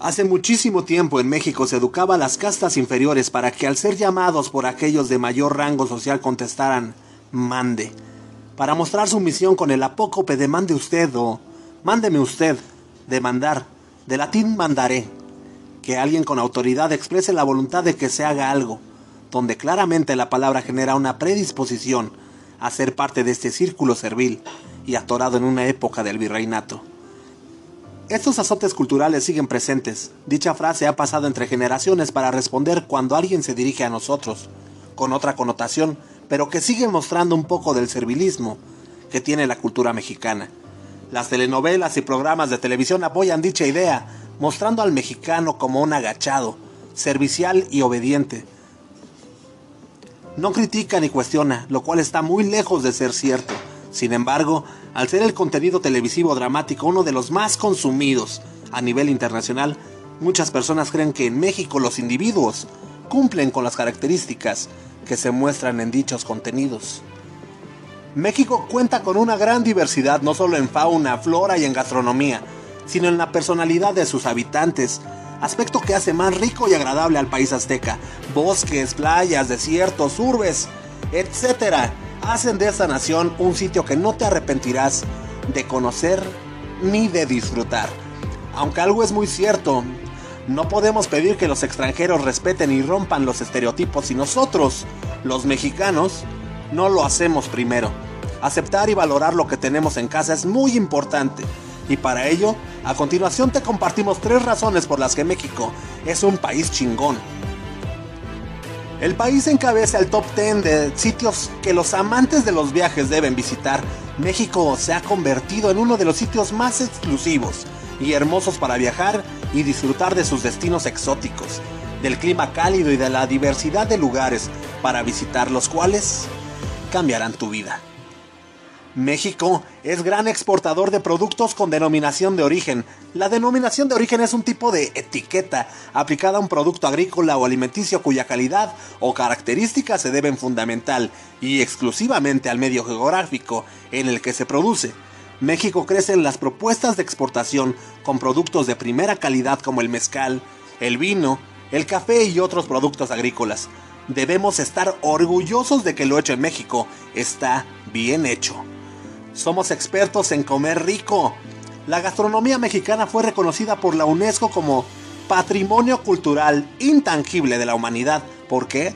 Hace muchísimo tiempo en México se educaba a las castas inferiores para que al ser llamados por aquellos de mayor rango social contestaran mande, para mostrar su misión con el apócope de mande usted o mándeme usted, de mandar, de latín mandaré, que alguien con autoridad exprese la voluntad de que se haga algo, donde claramente la palabra genera una predisposición a ser parte de este círculo servil y atorado en una época del virreinato. Estos azotes culturales siguen presentes. Dicha frase ha pasado entre generaciones para responder cuando alguien se dirige a nosotros, con otra connotación, pero que sigue mostrando un poco del servilismo que tiene la cultura mexicana. Las telenovelas y programas de televisión apoyan dicha idea, mostrando al mexicano como un agachado, servicial y obediente. No critica ni cuestiona, lo cual está muy lejos de ser cierto. Sin embargo, al ser el contenido televisivo dramático uno de los más consumidos a nivel internacional, muchas personas creen que en México los individuos cumplen con las características que se muestran en dichos contenidos. México cuenta con una gran diversidad no solo en fauna, flora y en gastronomía, sino en la personalidad de sus habitantes, aspecto que hace más rico y agradable al país azteca. Bosques, playas, desiertos, urbes, etc hacen de esta nación un sitio que no te arrepentirás de conocer ni de disfrutar. Aunque algo es muy cierto, no podemos pedir que los extranjeros respeten y rompan los estereotipos si nosotros, los mexicanos, no lo hacemos primero. Aceptar y valorar lo que tenemos en casa es muy importante. Y para ello, a continuación te compartimos tres razones por las que México es un país chingón el país encabeza el top 10 de sitios que los amantes de los viajes deben visitar. México se ha convertido en uno de los sitios más exclusivos y hermosos para viajar y disfrutar de sus destinos exóticos, del clima cálido y de la diversidad de lugares para visitar los cuales cambiarán tu vida. México es gran exportador de productos con denominación de origen. La denominación de origen es un tipo de etiqueta aplicada a un producto agrícola o alimenticio cuya calidad o características se deben fundamental y exclusivamente al medio geográfico en el que se produce. México crece en las propuestas de exportación con productos de primera calidad como el mezcal, el vino, el café y otros productos agrícolas. Debemos estar orgullosos de que lo hecho en México está bien hecho. Somos expertos en comer rico. La gastronomía mexicana fue reconocida por la UNESCO como Patrimonio Cultural Intangible de la Humanidad. ¿Por qué?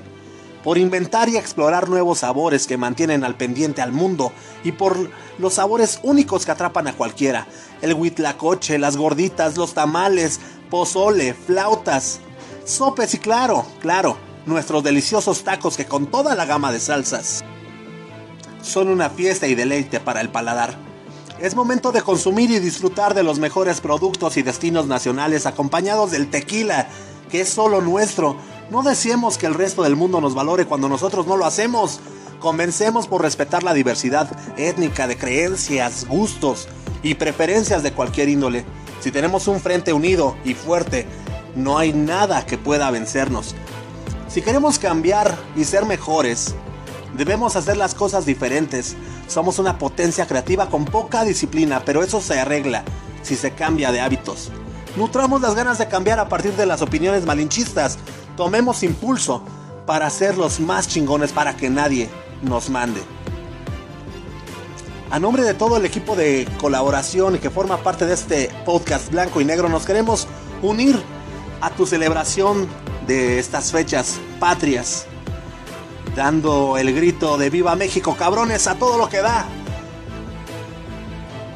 Por inventar y explorar nuevos sabores que mantienen al pendiente al mundo y por los sabores únicos que atrapan a cualquiera. El huitlacoche, las gorditas, los tamales, pozole, flautas, sopes y claro, claro, nuestros deliciosos tacos que con toda la gama de salsas son una fiesta y deleite para el paladar. Es momento de consumir y disfrutar de los mejores productos y destinos nacionales acompañados del tequila, que es solo nuestro. No deseemos que el resto del mundo nos valore cuando nosotros no lo hacemos. Comencemos por respetar la diversidad étnica de creencias, gustos y preferencias de cualquier índole. Si tenemos un frente unido y fuerte, no hay nada que pueda vencernos. Si queremos cambiar y ser mejores, Debemos hacer las cosas diferentes. Somos una potencia creativa con poca disciplina, pero eso se arregla si se cambia de hábitos. Nutramos las ganas de cambiar a partir de las opiniones malinchistas. Tomemos impulso para ser los más chingones para que nadie nos mande. A nombre de todo el equipo de colaboración que forma parte de este podcast blanco y negro, nos queremos unir a tu celebración de estas fechas patrias dando el grito de Viva México, cabrones, a todo lo que da.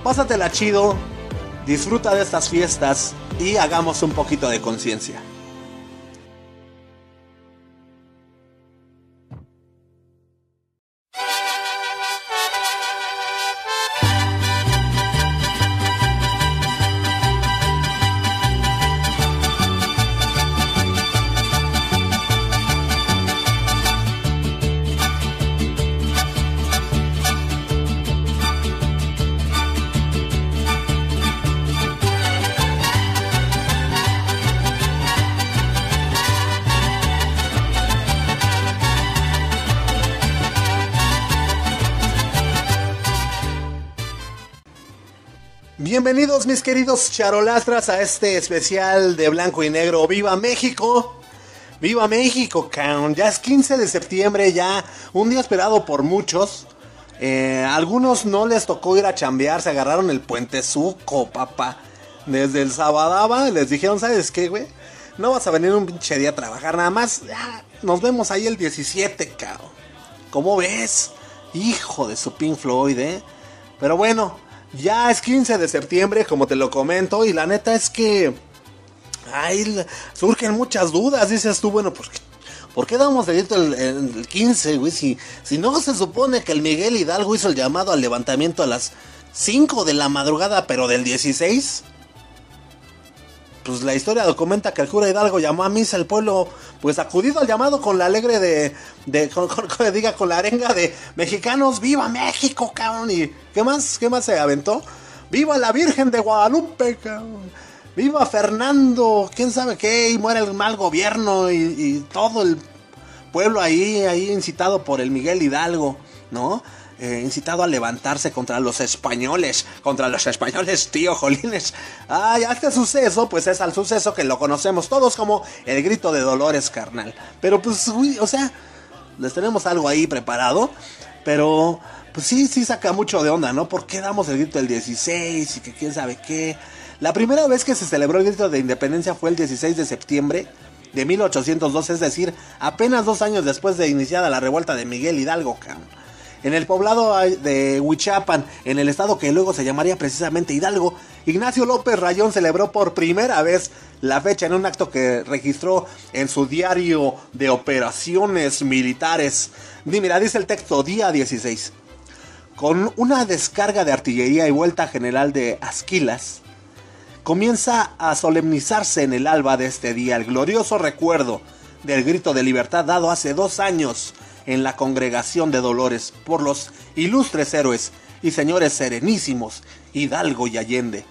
Pásatela chido, disfruta de estas fiestas y hagamos un poquito de conciencia. Bienvenidos mis queridos charolastras a este especial de blanco y negro. ¡Viva México! ¡Viva México! Ya es 15 de septiembre, ya un día esperado por muchos. Eh, algunos no les tocó ir a chambear, se agarraron el puente suco, papá. Desde el Sabadaba les dijeron, ¿sabes qué, güey? No vas a venir un pinche día a trabajar, nada más. nos vemos ahí el 17, cabrón. ¿Cómo ves? Hijo de su Pink Floyd, ¿eh? Pero bueno, ya es 15 de septiembre, como te lo comento, y la neta es que ahí surgen muchas dudas. Dices tú, bueno, pues, ¿por qué damos el, el 15, güey? Si, si no se supone que el Miguel Hidalgo hizo el llamado al levantamiento a las 5 de la madrugada, pero del 16 pues la historia documenta que el cura Hidalgo llamó a misa al pueblo, pues acudido al llamado con la alegre de, de con, diga, con la arenga de mexicanos, viva México, cabrón, y ¿qué más? ¿Qué más se aventó? Viva la Virgen de Guadalupe, cabrón. Viva Fernando, quién sabe qué, y muere el mal gobierno y, y todo el pueblo ahí, ahí incitado por el Miguel Hidalgo, ¿no? Eh, incitado a levantarse contra los españoles, contra los españoles, tío Jolines. Ay, este suceso, pues es al suceso que lo conocemos todos como el grito de Dolores, carnal. Pero pues, uy, o sea, les tenemos algo ahí preparado, pero pues sí, sí saca mucho de onda, ¿no? ¿Por qué damos el grito del 16 y que quién sabe qué? La primera vez que se celebró el grito de independencia fue el 16 de septiembre de 1802, es decir, apenas dos años después de iniciada la revuelta de Miguel Hidalgo, cabrón en el poblado de Huichapan, en el estado que luego se llamaría precisamente Hidalgo, Ignacio López Rayón celebró por primera vez la fecha en un acto que registró en su diario de operaciones militares. Mira, dice el texto, día 16. Con una descarga de artillería y vuelta general de Asquilas, comienza a solemnizarse en el alba de este día el glorioso recuerdo del grito de libertad dado hace dos años en la congregación de Dolores por los ilustres héroes y señores serenísimos Hidalgo y Allende.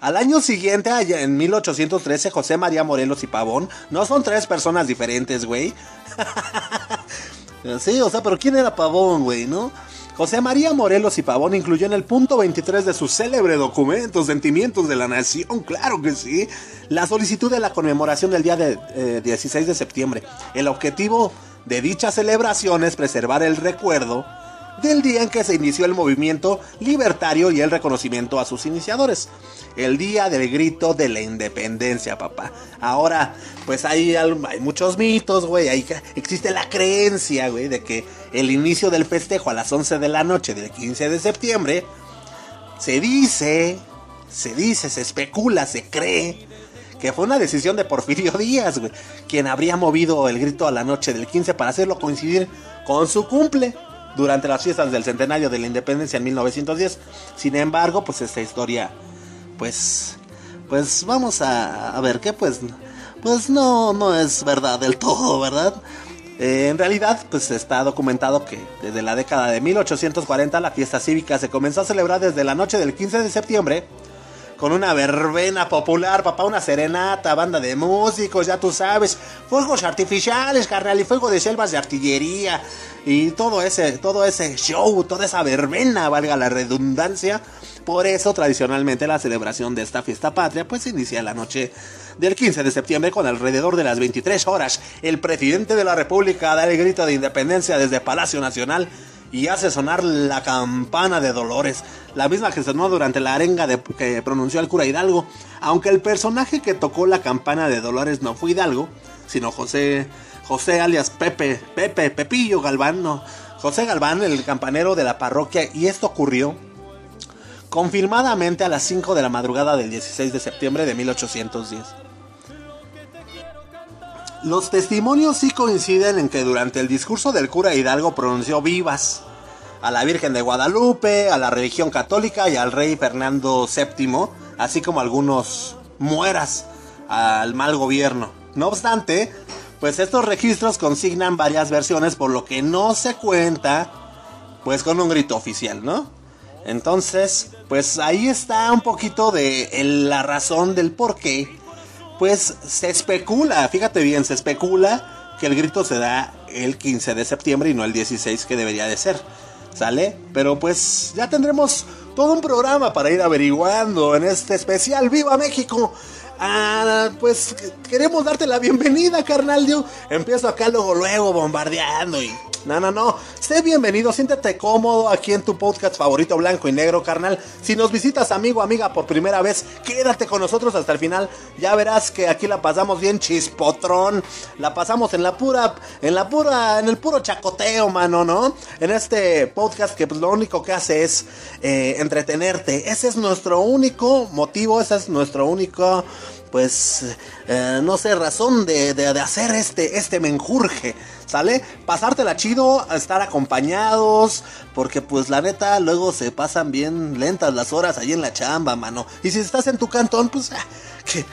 Al año siguiente, en 1813, José María Morelos y Pavón no son tres personas diferentes, güey. sí, o sea, pero ¿quién era Pavón, güey, no? José María Morelos y Pavón incluyó en el punto 23 de su célebre documento Sentimientos de la Nación, claro que sí, la solicitud de la conmemoración del día de 16 eh, de septiembre. El objetivo de dicha celebración es preservar el recuerdo del día en que se inició el movimiento libertario y el reconocimiento a sus iniciadores. El día del grito de la independencia, papá. Ahora, pues hay, hay muchos mitos, güey. Existe la creencia, güey, de que el inicio del festejo a las 11 de la noche del 15 de septiembre se dice, se dice, se especula, se cree que fue una decisión de Porfirio Díaz, güey, quien habría movido el grito a la noche del 15 para hacerlo coincidir con su cumple durante las fiestas del centenario de la independencia en 1910. Sin embargo, pues esta historia, pues, pues vamos a, ver qué, pues, pues no, no es verdad del todo, ¿verdad? Eh, en realidad, pues está documentado que desde la década de 1840 la fiesta cívica se comenzó a celebrar desde la noche del 15 de septiembre con una verbena popular, papá, una serenata, banda de músicos, ya tú sabes, fuegos artificiales, carnal, y fuego de selvas de artillería, y todo ese, todo ese show, toda esa verbena, valga la redundancia. Por eso, tradicionalmente, la celebración de esta fiesta patria, pues inicia la noche del 15 de septiembre con alrededor de las 23 horas. El presidente de la República da el grito de independencia desde Palacio Nacional y hace sonar la campana de Dolores, la misma que sonó durante la arenga que pronunció el cura Hidalgo, aunque el personaje que tocó la campana de Dolores no fue Hidalgo, sino José, José alias Pepe, Pepe, Pepillo Galván, no, José Galván, el campanero de la parroquia, y esto ocurrió confirmadamente a las 5 de la madrugada del 16 de septiembre de 1810. Los testimonios sí coinciden en que durante el discurso del cura Hidalgo pronunció vivas a la Virgen de Guadalupe, a la religión católica y al rey Fernando VII, así como algunos mueras al mal gobierno. No obstante, pues estos registros consignan varias versiones por lo que no se cuenta pues con un grito oficial, ¿no? Entonces, pues ahí está un poquito de la razón del por qué pues se especula, fíjate bien, se especula que el grito se da el 15 de septiembre y no el 16 que debería de ser. ¿Sale? Pero pues ya tendremos todo un programa para ir averiguando en este especial Viva México. Ah, pues queremos darte la bienvenida, carnal. Yo empiezo acá luego, luego bombardeando y no, no, no. Sé bienvenido, siéntete cómodo aquí en tu podcast favorito blanco y negro, carnal. Si nos visitas, amigo, amiga, por primera vez, quédate con nosotros hasta el final. Ya verás que aquí la pasamos bien chispotrón. La pasamos en la pura, en la pura, en el puro chacoteo, mano, ¿no? En este podcast que pues lo único que hace es eh, entretenerte. Ese es nuestro único motivo, ese es nuestro único pues, eh, no sé, razón de, de, hacer este, este menjurje. ¿Sale? Pasártela chido, estar acompañados, porque pues la neta luego se pasan bien lentas las horas ahí en la chamba, mano. Y si estás en tu cantón, pues, ah, ¿qué,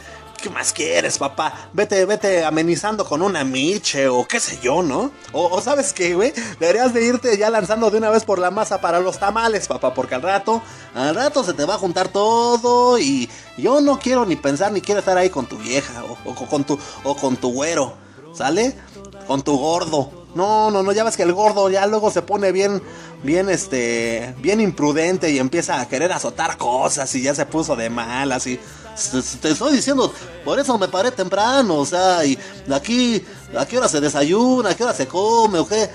¿qué más quieres, papá? Vete, vete amenizando con una miche o qué sé yo, ¿no? O, o sabes qué, güey, deberías de irte ya lanzando de una vez por la masa para los tamales, papá, porque al rato, al rato se te va a juntar todo y yo no quiero ni pensar ni quiero estar ahí con tu vieja o, o con tu, o con tu güero, ¿sale? con tu gordo. No, no, no, ya ves que el gordo ya luego se pone bien, bien, este, bien imprudente y empieza a querer azotar cosas y ya se puso de mal, así. Te estoy diciendo, por eso me paré temprano, o sea, y aquí, ¿a qué hora se desayuna? ¿A qué hora se come? ¿O qué?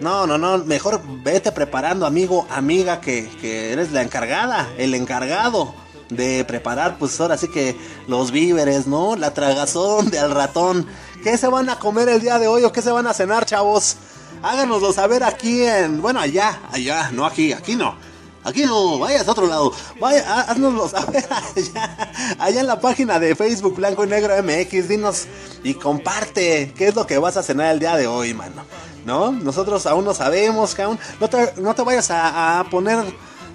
No, no, no, mejor vete preparando, amigo, amiga, que, que eres la encargada, el encargado de preparar, pues ahora sí que los víveres, ¿no? La tragazón de al ratón. ¿Qué se van a comer el día de hoy o qué se van a cenar, chavos? Háganoslo saber aquí en. Bueno, allá, allá, no aquí, aquí no. Aquí no, vayas a otro lado. Vaya, haznoslo saber allá, allá en la página de Facebook Blanco y Negro MX. Dinos y comparte qué es lo que vas a cenar el día de hoy, mano. ¿No? Nosotros aún no sabemos, aún. No te, no te vayas a, a poner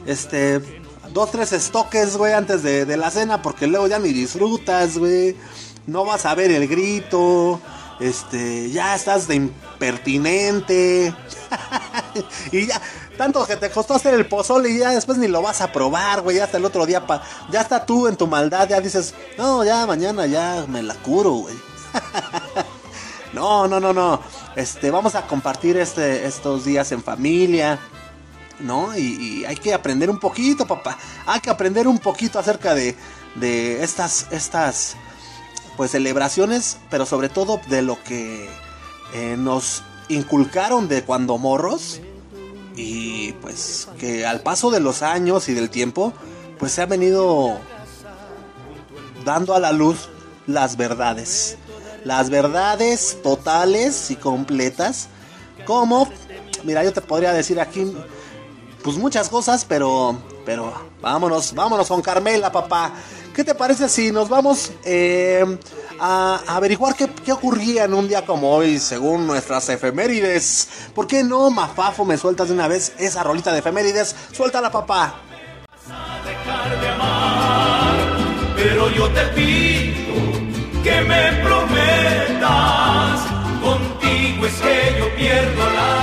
este dos, tres estoques, güey, antes de, de, la cena, porque luego ya ni disfrutas, güey. No vas a ver el grito. Este, ya estás de impertinente. y ya, tanto que te costó hacer el pozole y ya después ni lo vas a probar, güey. Hasta el otro día, pa, ya está tú en tu maldad, ya dices, no, ya mañana ya me la curo, güey. no, no, no, no. Este, vamos a compartir este, estos días en familia. ¿no? Y, y, hay que aprender un poquito, papá. Hay que aprender un poquito acerca de, de estas, estas, pues, celebraciones, pero sobre todo de lo que eh, nos inculcaron de cuando morros. Y pues que al paso de los años y del tiempo, pues se ha venido dando a la luz las verdades. Las verdades totales y completas. Como, mira, yo te podría decir aquí pues muchas cosas, pero, pero vámonos, vámonos con Carmela, papá. ¿Qué te parece si nos vamos eh, a, averiguar qué, qué, ocurría en un día como hoy, según nuestras efemérides? ¿Por qué no, Mafafo, me sueltas de una vez esa rolita de efemérides? Suéltala, papá. Pero yo te pido que me prometas, contigo es que yo pierdo la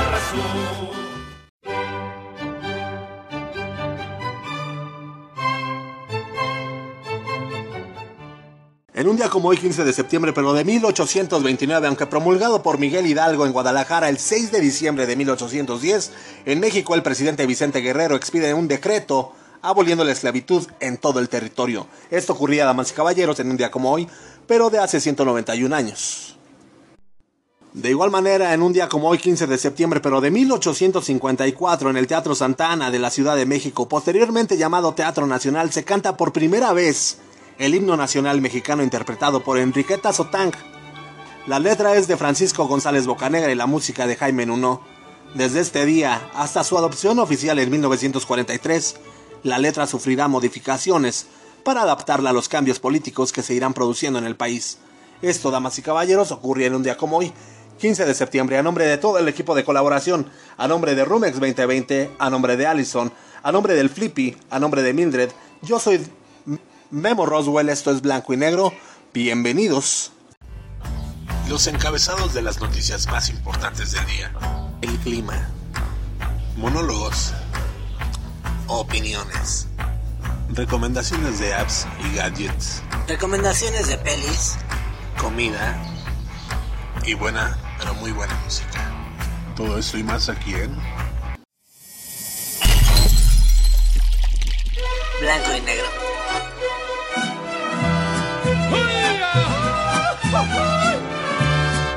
En un día como hoy, 15 de septiembre, pero de 1829, aunque promulgado por Miguel Hidalgo en Guadalajara el 6 de diciembre de 1810, en México el presidente Vicente Guerrero expide un decreto aboliendo la esclavitud en todo el territorio. Esto ocurría, damas y caballeros, en un día como hoy, pero de hace 191 años. De igual manera, en un día como hoy, 15 de septiembre, pero de 1854, en el Teatro Santana de la Ciudad de México, posteriormente llamado Teatro Nacional, se canta por primera vez el himno nacional mexicano interpretado por Enriqueta Sotang. La letra es de Francisco González Bocanegra y la música de Jaime Nuno. Desde este día hasta su adopción oficial en 1943, la letra sufrirá modificaciones para adaptarla a los cambios políticos que se irán produciendo en el país. Esto, damas y caballeros, ocurrió en un día como hoy, 15 de septiembre, a nombre de todo el equipo de colaboración, a nombre de Rumex 2020, a nombre de Allison, a nombre del Flippy, a nombre de Mildred, yo soy Memo Roswell, esto es Blanco y Negro. Bienvenidos. Los encabezados de las noticias más importantes del día. El clima. Monólogos. Opiniones. Recomendaciones de apps y gadgets. Recomendaciones de pelis. Comida. Y buena, pero muy buena música. Todo esto y más aquí en blanco y negro.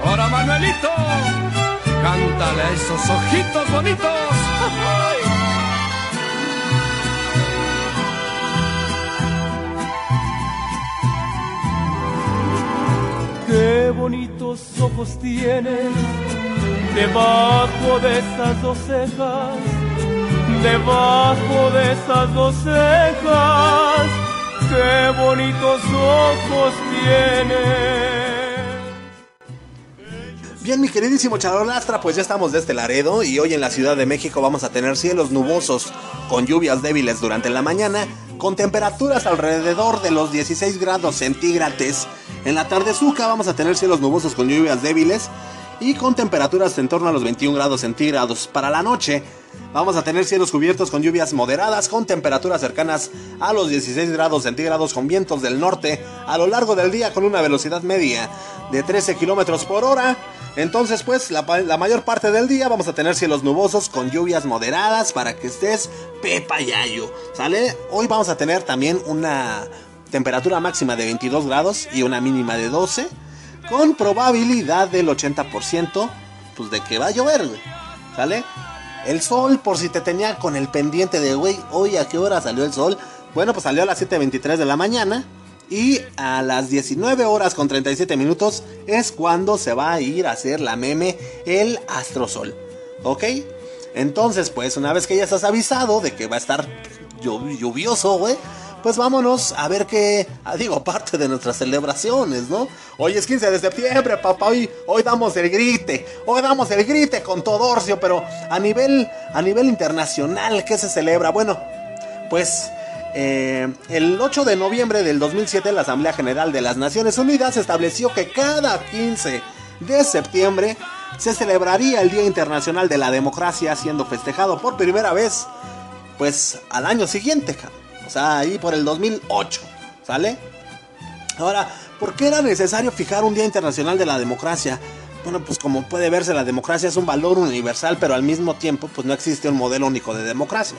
Ahora Manuelito, cántale esos ojitos bonitos. Qué bonitos ojos tienes debajo de esas dos cejas, debajo de esas dos cejas. Qué bonitos ojos tienes. Bien, mi queridísimo Charolastra, pues ya estamos de este Laredo y hoy en la Ciudad de México vamos a tener cielos nubosos con lluvias débiles durante la mañana, con temperaturas alrededor de los 16 grados centígrados. En la tardezuca vamos a tener cielos nubosos con lluvias débiles y con temperaturas en torno a los 21 grados centígrados. Para la noche vamos a tener cielos cubiertos con lluvias moderadas con temperaturas cercanas a los 16 grados centígrados con vientos del norte a lo largo del día con una velocidad media de 13 kilómetros por hora. Entonces, pues, la, mayor parte del día vamos a tener cielos nubosos con lluvias moderadas para que estés pepa yayo. ¿Sale? Hoy vamos a tener también una temperatura máxima de 22 grados y una mínima de 12. Con probabilidad del 80%, pues, de que va a llover. ¿Sale? El sol, por si te tenía con el pendiente de, güey, hoy a qué hora salió el sol. Bueno, pues salió a las 7.23 de la mañana. Y a las 19 horas con 37 minutos es cuando se va a ir a hacer la meme el astrosol. ¿Ok? Entonces, pues una vez que ya estás avisado de que va a estar lluvioso, güey. Pues vámonos a ver qué, digo, parte de nuestras celebraciones, ¿no? Hoy es 15 de septiembre, papá, hoy, hoy damos el grite, hoy damos el grite con Todorcio, pero a nivel, a nivel internacional, ¿qué se celebra? Bueno, pues eh, el 8 de noviembre del 2007 la Asamblea General de las Naciones Unidas estableció que cada 15 de septiembre se celebraría el Día Internacional de la Democracia siendo festejado por primera vez pues al año siguiente, o sea, ahí por el 2008, ¿sale? Ahora, ¿por qué era necesario fijar un Día Internacional de la Democracia? Bueno, pues como puede verse, la democracia es un valor universal, pero al mismo tiempo, pues no existe un modelo único de democracia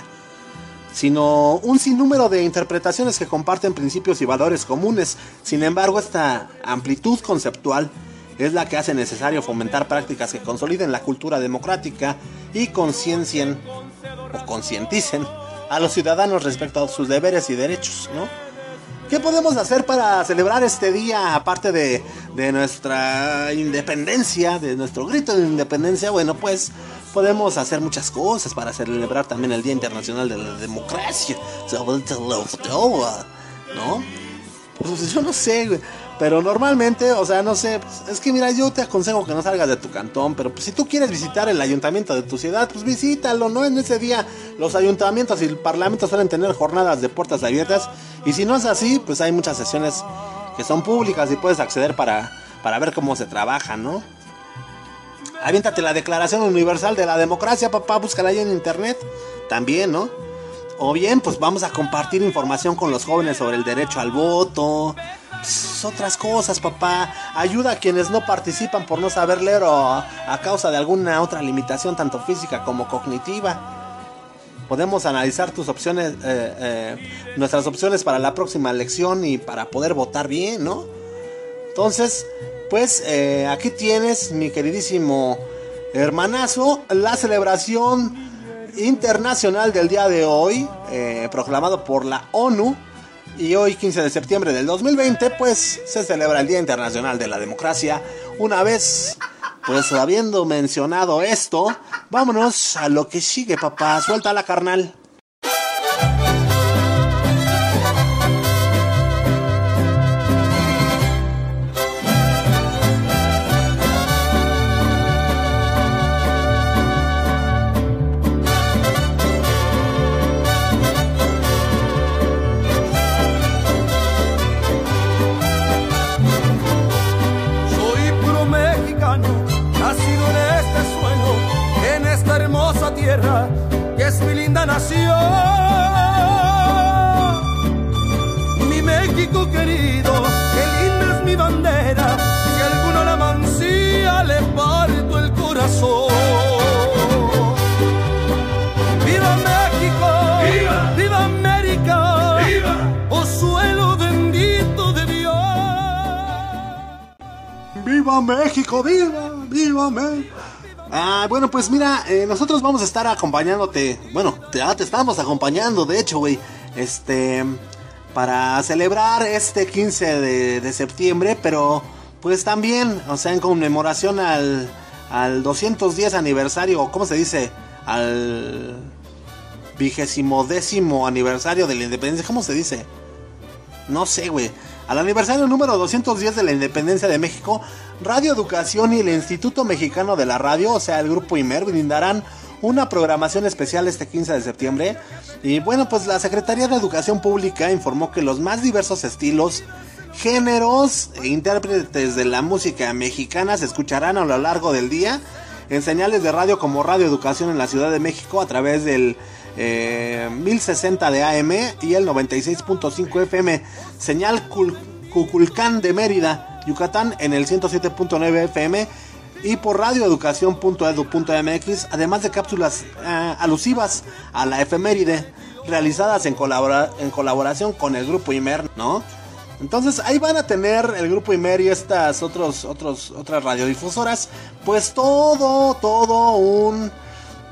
sino un sinnúmero de interpretaciones que comparten principios y valores comunes. Sin embargo, esta amplitud conceptual es la que hace necesario fomentar prácticas que consoliden la cultura democrática y conciencien o concienticen a los ciudadanos respecto a sus deberes y derechos, ¿no? ¿Qué podemos hacer para celebrar este día aparte de, de nuestra independencia, de nuestro grito de independencia? Bueno, pues podemos hacer muchas cosas para celebrar también el Día Internacional de la Democracia. ¿No? Pues yo no sé, güey. Pero normalmente, o sea, no sé, pues, es que mira, yo te aconsejo que no salgas de tu cantón, pero pues si tú quieres visitar el ayuntamiento de tu ciudad, pues visítalo, ¿no? En ese día los ayuntamientos y el parlamento suelen tener jornadas de puertas abiertas y si no es así, pues hay muchas sesiones que son públicas y puedes acceder para, para ver cómo se trabaja, ¿no? Aviéntate la Declaración Universal de la Democracia, papá, búscala ahí en internet. También, ¿no? O bien, pues vamos a compartir información con los jóvenes sobre el derecho al voto. Pues, otras cosas, papá. Ayuda a quienes no participan por no saber leer o a causa de alguna otra limitación, tanto física como cognitiva. Podemos analizar tus opciones, eh, eh, nuestras opciones para la próxima elección y para poder votar bien, ¿no? Entonces, pues eh, aquí tienes, mi queridísimo hermanazo, la celebración internacional del día de hoy, eh, proclamado por la ONU. Y hoy, 15 de septiembre del 2020, pues se celebra el Día Internacional de la Democracia. Una vez, pues habiendo mencionado esto, vámonos a lo que sigue, papá. Suelta la carnal. Mi México querido, qué linda es mi bandera. Si alguno la mancía, le parto el corazón. ¡Viva México! ¡Viva, ¡Viva América! ¡Viva! ¡Oh suelo bendito de Dios! ¡Viva México! ¡Viva! ¡Viva México! Ah, bueno, pues mira, eh, nosotros vamos a estar acompañándote. Bueno, te, te estamos acompañando, de hecho, güey. Este. Para celebrar este 15 de, de, septiembre, pero pues también, o sea, en conmemoración al, al 210 aniversario, ¿cómo se dice? Al vigésimo décimo aniversario de la independencia, ¿cómo se dice? No sé, güey. Al aniversario número 210 de la independencia de México, Radio Educación y el Instituto Mexicano de la Radio, o sea, el grupo IMER, brindarán una programación especial este 15 de septiembre. Y bueno, pues la Secretaría de Educación Pública informó que los más diversos estilos, géneros e intérpretes de la música mexicana se escucharán a lo largo del día en señales de radio como Radio Educación en la Ciudad de México a través del eh, 1060 de AM y el 96.5 FM, señal Cuculcán de Mérida, Yucatán en el 107.9 FM y por radioeducación.edu.mx, además de cápsulas eh, alusivas a la efeméride realizadas en, colabora en colaboración con el grupo IMER, ¿no? Entonces ahí van a tener el grupo Imer y estas otros, otros, otras radiodifusoras, pues todo, todo un,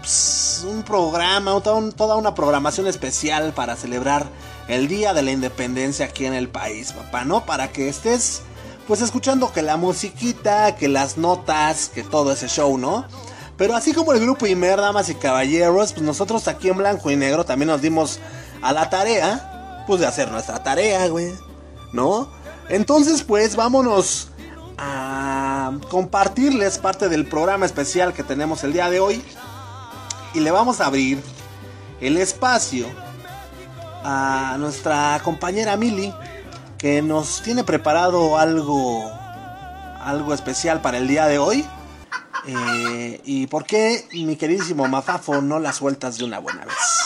pues, un programa, toda una programación especial para celebrar el Día de la Independencia aquí en el país, papá, ¿no? Para que estés, pues escuchando que la musiquita, que las notas, que todo ese show, ¿no? Pero así como el grupo Imer, damas y caballeros, pues nosotros aquí en blanco y negro también nos dimos a la tarea, pues de hacer nuestra tarea, güey. ¿no? Entonces, pues vámonos a compartirles parte del programa especial que tenemos el día de hoy. Y le vamos a abrir el espacio a nuestra compañera Mili, que nos tiene preparado algo, algo especial para el día de hoy. Eh, ¿Y por qué, mi queridísimo Mafafo, no la sueltas de una buena vez?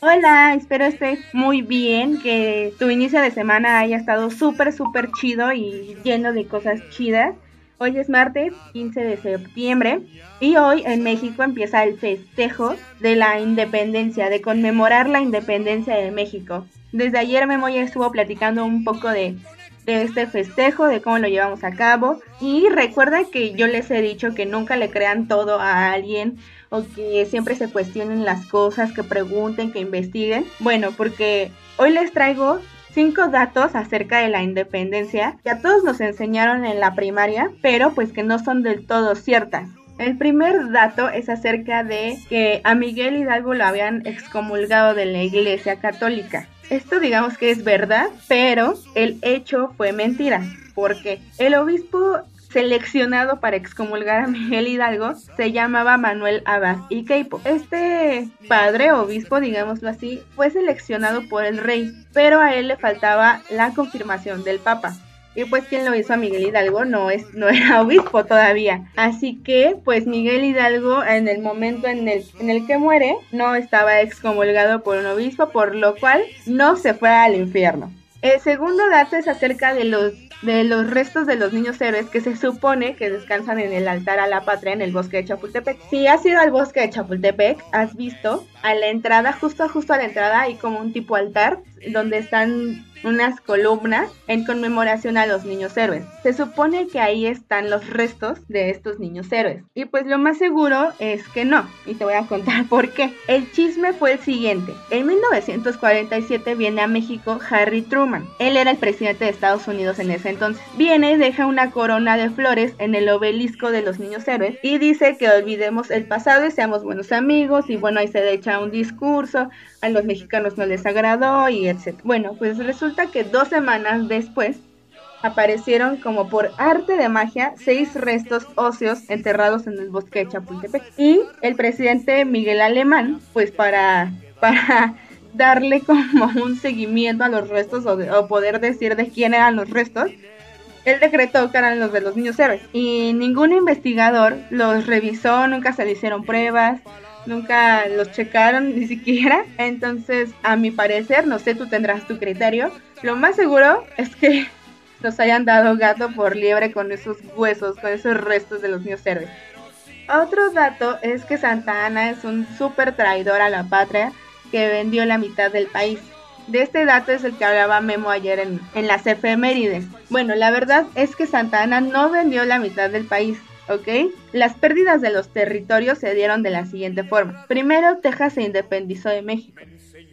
Hola, espero estés muy bien, que tu inicio de semana haya estado súper, súper chido y lleno de cosas chidas. Hoy es martes 15 de septiembre y hoy en México empieza el festejo de la independencia, de conmemorar la independencia de México. Desde ayer Memo ya estuvo platicando un poco de, de este festejo, de cómo lo llevamos a cabo. Y recuerda que yo les he dicho que nunca le crean todo a alguien o que siempre se cuestionen las cosas, que pregunten, que investiguen. Bueno, porque hoy les traigo cinco datos acerca de la independencia que a todos nos enseñaron en la primaria, pero pues que no son del todo ciertas. El primer dato es acerca de que a Miguel Hidalgo lo habían excomulgado de la Iglesia Católica. Esto digamos que es verdad, pero el hecho fue mentira, porque el obispo seleccionado para excomulgar a Miguel Hidalgo se llamaba Manuel Abad y Queipo. Este padre, obispo, digámoslo así, fue seleccionado por el rey, pero a él le faltaba la confirmación del papa. Y pues quien lo hizo a Miguel Hidalgo no es no era obispo todavía. Así que pues Miguel Hidalgo en el momento en el, en el que muere no estaba excomulgado por un obispo, por lo cual no se fue al infierno. El segundo dato es acerca de los de los restos de los niños héroes que se supone que descansan en el altar a la patria en el bosque de Chapultepec. Si has ido al bosque de Chapultepec, has visto a la entrada, justo justo a la entrada, hay como un tipo altar donde están unas columnas en conmemoración a los niños héroes. Se supone que ahí están los restos de estos niños héroes. Y pues lo más seguro es que no. Y te voy a contar por qué. El chisme fue el siguiente. En 1947 viene a México Harry Truman. Él era el presidente de Estados Unidos en ese entonces. Viene y deja una corona de flores en el obelisco de los niños héroes y dice que olvidemos el pasado y seamos buenos amigos y bueno, ahí se echa un discurso, a los mexicanos no les agradó y etc. Bueno, pues resulta que dos semanas después aparecieron como por arte de magia seis restos óseos enterrados en el bosque de Chapultepec. Y el presidente Miguel Alemán, pues para, para darle como un seguimiento a los restos o, o poder decir de quién eran los restos, él decretó que eran los de los niños héroes. Y ningún investigador los revisó, nunca se le hicieron pruebas, nunca los checaron ni siquiera. Entonces, a mi parecer, no sé, tú tendrás tu criterio. Lo más seguro es que nos hayan dado gato por liebre con esos huesos, con esos restos de los niños héroes. Otro dato es que Santa Ana es un súper traidor a la patria que vendió la mitad del país. De este dato es el que hablaba Memo ayer en, en las efemérides. Bueno, la verdad es que Santa Ana no vendió la mitad del país, ¿ok? Las pérdidas de los territorios se dieron de la siguiente forma. Primero, Texas se independizó de México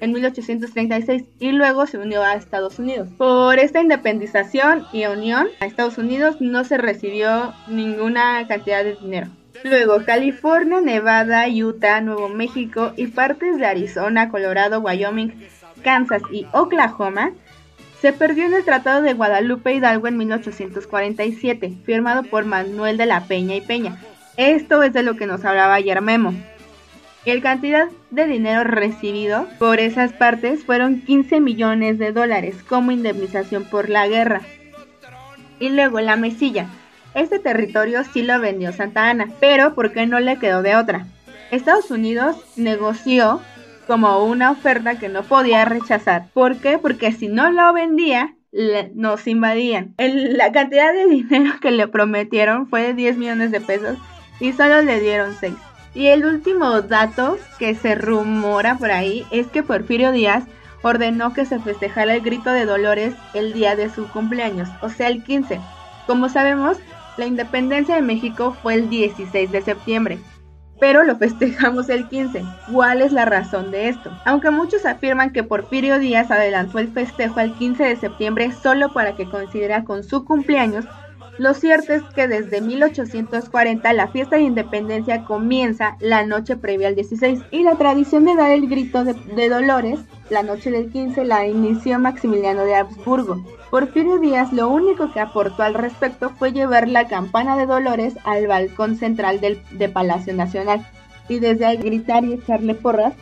en 1836 y luego se unió a Estados Unidos. Por esta independización y unión a Estados Unidos no se recibió ninguna cantidad de dinero. Luego, California, Nevada, Utah, Nuevo México y partes de Arizona, Colorado, Wyoming, Kansas y Oklahoma se perdió en el Tratado de Guadalupe Hidalgo en 1847, firmado por Manuel de la Peña y Peña. Esto es de lo que nos hablaba ayer Memo. El cantidad de dinero recibido por esas partes fueron 15 millones de dólares como indemnización por la guerra. Y luego la mesilla. Este territorio sí lo vendió Santa Ana, pero ¿por qué no le quedó de otra? Estados Unidos negoció como una oferta que no podía rechazar. ¿Por qué? Porque si no lo vendía, nos invadían. la cantidad de dinero que le prometieron fue de 10 millones de pesos y solo le dieron 6. Y el último dato que se rumora por ahí es que Porfirio Díaz ordenó que se festejara el grito de Dolores el día de su cumpleaños, o sea, el 15. Como sabemos, la independencia de México fue el 16 de septiembre, pero lo festejamos el 15. ¿Cuál es la razón de esto? Aunque muchos afirman que Porfirio Díaz adelantó el festejo al 15 de septiembre solo para que coincidiera con su cumpleaños, lo cierto es que desde 1840 la fiesta de independencia comienza la noche previa al 16 y la tradición de dar el grito de, Dolores la noche del 15 la inició Maximiliano de Habsburgo. Porfirio Díaz lo único que aportó al respecto fue llevar la campana de Dolores al balcón central del, de Palacio Nacional y desde ahí gritar y echarle porras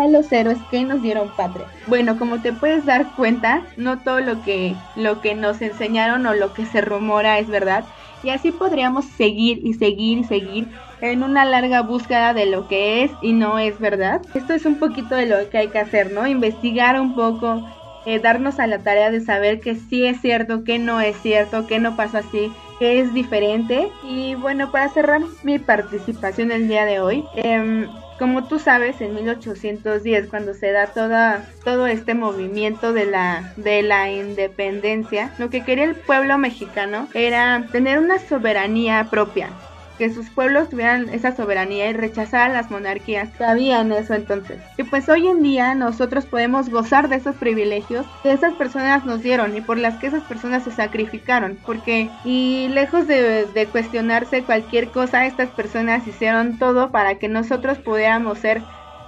a los héroes que nos dieron patria. Bueno, como te puedes dar cuenta, no todo lo que, lo que nos enseñaron o lo que se rumora es verdad. Y así podríamos seguir y seguir y seguir en una larga búsqueda de lo que es y no es verdad. Esto es un poquito de lo que hay que hacer, ¿no? Investigar un poco, eh, darnos a la tarea de saber que sí es cierto, que no es cierto, que no pasa así, que es diferente. Y bueno, para cerrar mi participación el día de hoy, eh, como tú sabes, en 1810, cuando se da toda, todo este movimiento de la, de la independencia, lo que quería el pueblo mexicano era tener una soberanía propia, que sus pueblos tuvieran esa soberanía y rechazar las monarquías que había en eso entonces. Y pues hoy en día nosotros podemos gozar de esos privilegios que esas personas nos dieron y por las que esas personas se sacrificaron. Porque, y lejos de, de cuestionarse cualquier cosa, estas personas hicieron todo para que nosotros pudiéramos ser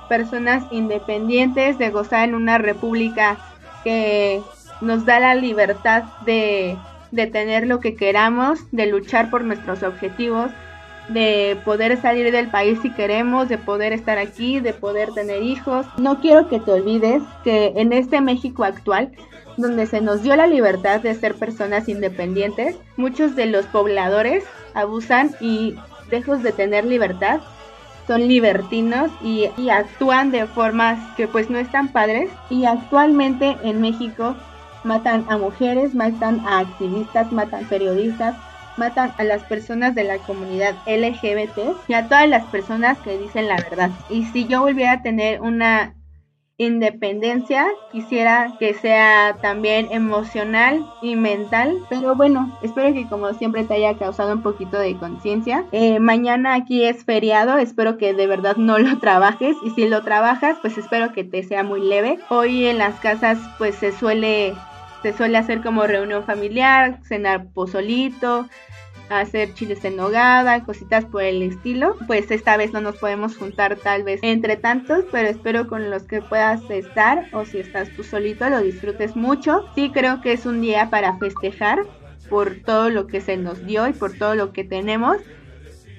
personas independientes, de gozar en una república que nos da la libertad de, de tener lo que queramos, de luchar por nuestros objetivos, de poder salir del país si queremos, de poder estar aquí, de poder tener hijos. No quiero que te olvides que en este México actual, donde se nos dio la libertad de ser personas independientes, muchos de los pobladores abusan y lejos de tener libertad, son libertinos y, y actúan de formas que pues no están padres y actualmente en México matan a mujeres, matan a activistas, matan periodistas, matan a las personas de la comunidad LGBT y a todas las personas que dicen la verdad. Y si yo volviera a tener una independencia, quisiera que sea también emocional y mental, pero bueno, espero que como siempre te haya causado un poquito de conciencia. Eh, mañana aquí es feriado, espero que de verdad no lo trabajes y si lo trabajas, pues espero que te sea muy leve. Hoy en las casas pues se suele se suele hacer como reunión familiar, cenar pozolito, hacer chiles en nogada, cositas por el estilo. Pues esta vez no nos podemos juntar tal vez entre tantos, pero espero con los que puedas estar o si estás tú solito lo disfrutes mucho. Sí creo que es un día para festejar por todo lo que se nos dio y por todo lo que tenemos,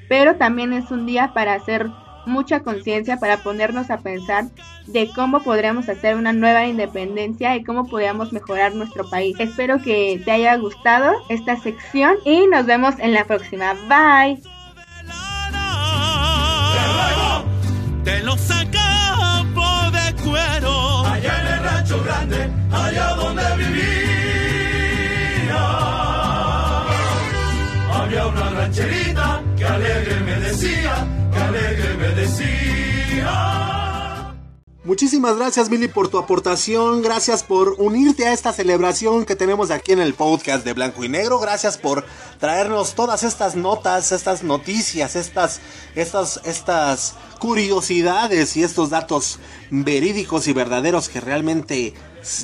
pero también es un día para hacer mucha conciencia para ponernos a pensar de cómo podríamos hacer una nueva independencia y cómo podríamos mejorar nuestro país. Espero que te haya gustado esta sección y nos vemos en la próxima. Bye. Te lo sacamos de cuero. Allá en el rancho grande, allá donde vivía. Había una rancherita que alegre me decía, Muchísimas gracias, Billy, por tu aportación. Gracias por unirte a esta celebración que tenemos aquí en el podcast de Blanco y Negro. Gracias por traernos todas estas notas, estas noticias, estas, estas, estas curiosidades y estos datos verídicos y verdaderos que realmente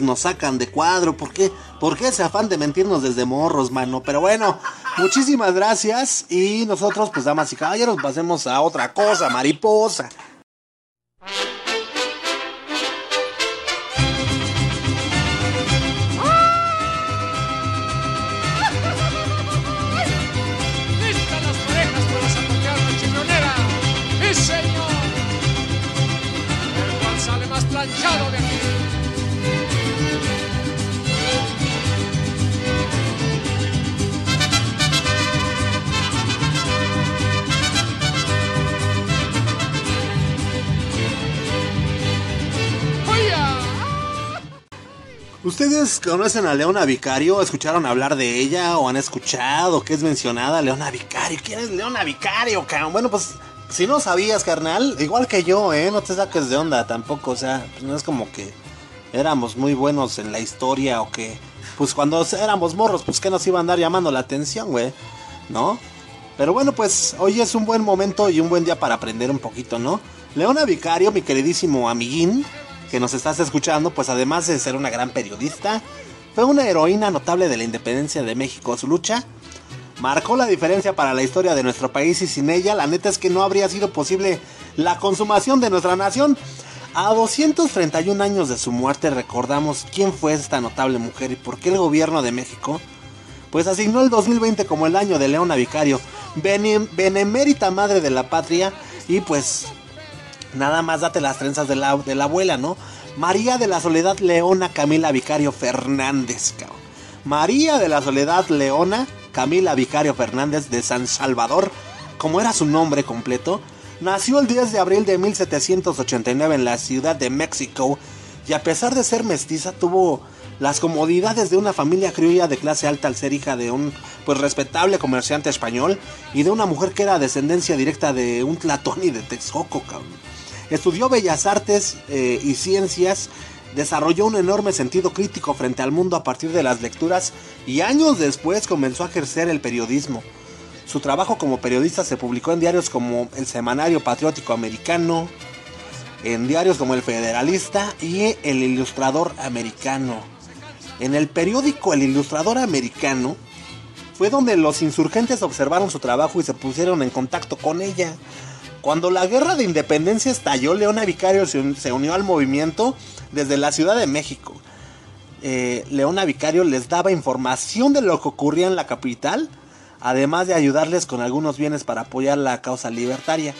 nos sacan de cuadro. ¿Por qué? ¿Por qué ese afán de mentirnos desde morros, mano? Pero bueno, muchísimas gracias. Y nosotros, pues, damas y caballeros, pasemos a otra cosa, mariposa. you ¿Ustedes conocen a Leona Vicario? ¿Escucharon hablar de ella o han escuchado que es mencionada Leona Vicario? ¿Quién es Leona Vicario? Bueno, pues si no sabías, carnal, igual que yo, ¿eh? No te saques de onda tampoco, o sea, pues no es como que éramos muy buenos en la historia o que, pues cuando éramos morros, pues que nos iba a andar llamando la atención, güey, ¿no? Pero bueno, pues hoy es un buen momento y un buen día para aprender un poquito, ¿no? Leona Vicario, mi queridísimo amiguín, que nos estás escuchando, pues además de ser una gran periodista, fue una heroína notable de la independencia de México. Su lucha marcó la diferencia para la historia de nuestro país y sin ella la neta es que no habría sido posible la consumación de nuestra nación. A 231 años de su muerte recordamos quién fue esta notable mujer y por qué el gobierno de México pues asignó el 2020 como el año de Leona Vicario, bene- benemérita madre de la patria y pues nada más date las trenzas de la, de la abuela, ¿no? María de la Soledad Leona Camila Vicario Fernández, cabrón. María de la Soledad Leona Camila Vicario Fernández de San Salvador, como era su nombre completo, nació el 10 de abril de 1789 en la Ciudad de México y a pesar de ser mestiza tuvo las comodidades de una familia criolla de clase alta al ser hija de un pues respetable comerciante español y de una mujer que era descendencia directa de un Tlatón y de Texcoco, cabrón. Estudió bellas artes eh, y ciencias, desarrolló un enorme sentido crítico frente al mundo a partir de las lecturas y años después comenzó a ejercer el periodismo. Su trabajo como periodista se publicó en diarios como el Semanario Patriótico Americano, en diarios como El Federalista y El Ilustrador Americano. En el periódico El Ilustrador Americano fue donde los insurgentes observaron su trabajo y se pusieron en contacto con ella. Cuando la guerra de independencia estalló, Leona Vicario se, un- se unió al movimiento desde la Ciudad de México. Eh, Leona Vicario les daba información de lo que ocurría en la capital, además de ayudarles con algunos bienes para apoyar la causa libertaria.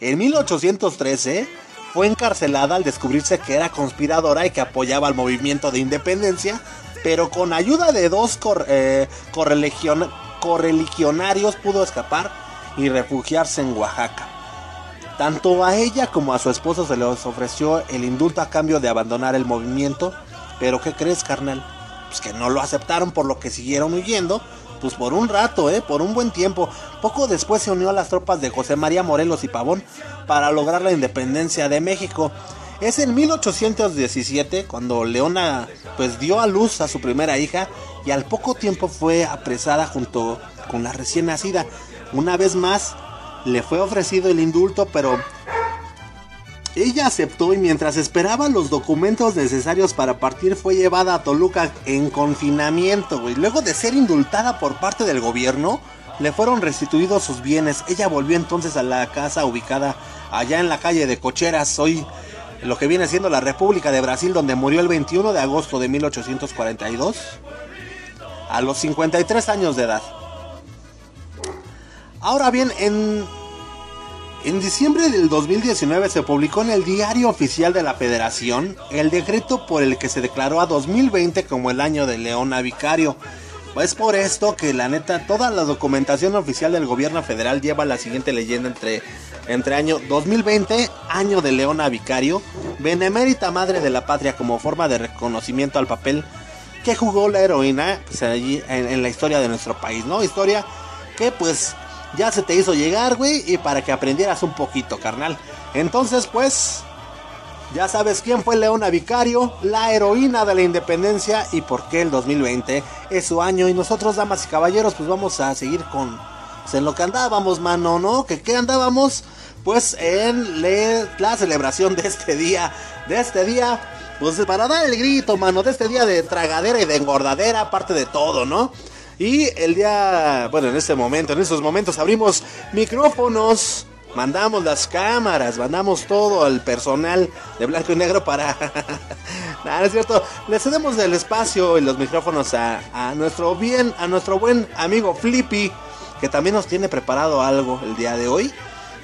En 1813 fue encarcelada al descubrirse que era conspiradora y que apoyaba al movimiento de independencia, pero con ayuda de dos eh, correligion- correligionarios pudo escapar y refugiarse en Oaxaca. Tanto a ella como a su esposo se les ofreció el indulto a cambio de abandonar el movimiento, pero ¿qué crees, carnal? Pues que no lo aceptaron por lo que siguieron huyendo, pues por un rato, ¿eh? Por un buen tiempo. Poco después se unió a las tropas de José María Morelos y Pavón para lograr la independencia de México. Es en 1817 cuando Leona pues dio a luz a su primera hija y al poco tiempo fue apresada junto con la recién nacida. Una vez más le fue ofrecido el indulto, pero ella aceptó y mientras esperaba los documentos necesarios para partir fue llevada a Toluca en confinamiento, güey. Luego de ser indultada por parte del gobierno, le fueron restituidos sus bienes. Ella volvió entonces a la casa ubicada allá en la calle de Cocheras, hoy lo que viene siendo la República de Brasil, donde murió el 21 de agosto de 1842, a los 53 años de edad. Ahora bien, en En diciembre del 2019 se publicó en el Diario Oficial de la Federación el decreto por el que se declaró a 2020 como el año de Leona Vicario. Es por esto que la neta toda la documentación oficial del gobierno federal lleva la siguiente leyenda entre, entre año 2020, año de Leona Vicario, benemérita madre de la patria como forma de reconocimiento al papel que jugó la heroína pues, allí en, en la historia de nuestro país, ¿no? Historia que pues ya se te hizo llegar, güey, y para que aprendieras un poquito, carnal. Entonces, pues, ya sabes quién fue Leona Vicario, la heroína de la independencia y por qué el 2020 es su año. Y nosotros, damas y caballeros, pues vamos a seguir con pues, en lo que andábamos, mano, ¿no? ¿Que qué andábamos? Pues en la celebración de este día, de este día, pues para dar el grito, mano, de este día de tragadera y de engordadera, aparte de todo, ¿no? Y el día, bueno, en este momento, en estos momentos abrimos micrófonos, mandamos las cámaras, mandamos todo al personal de blanco y negro para... Nada, es cierto, le cedemos el espacio y los micrófonos a, a nuestro bien, a nuestro buen amigo Flippy, que también nos tiene preparado algo el día de hoy.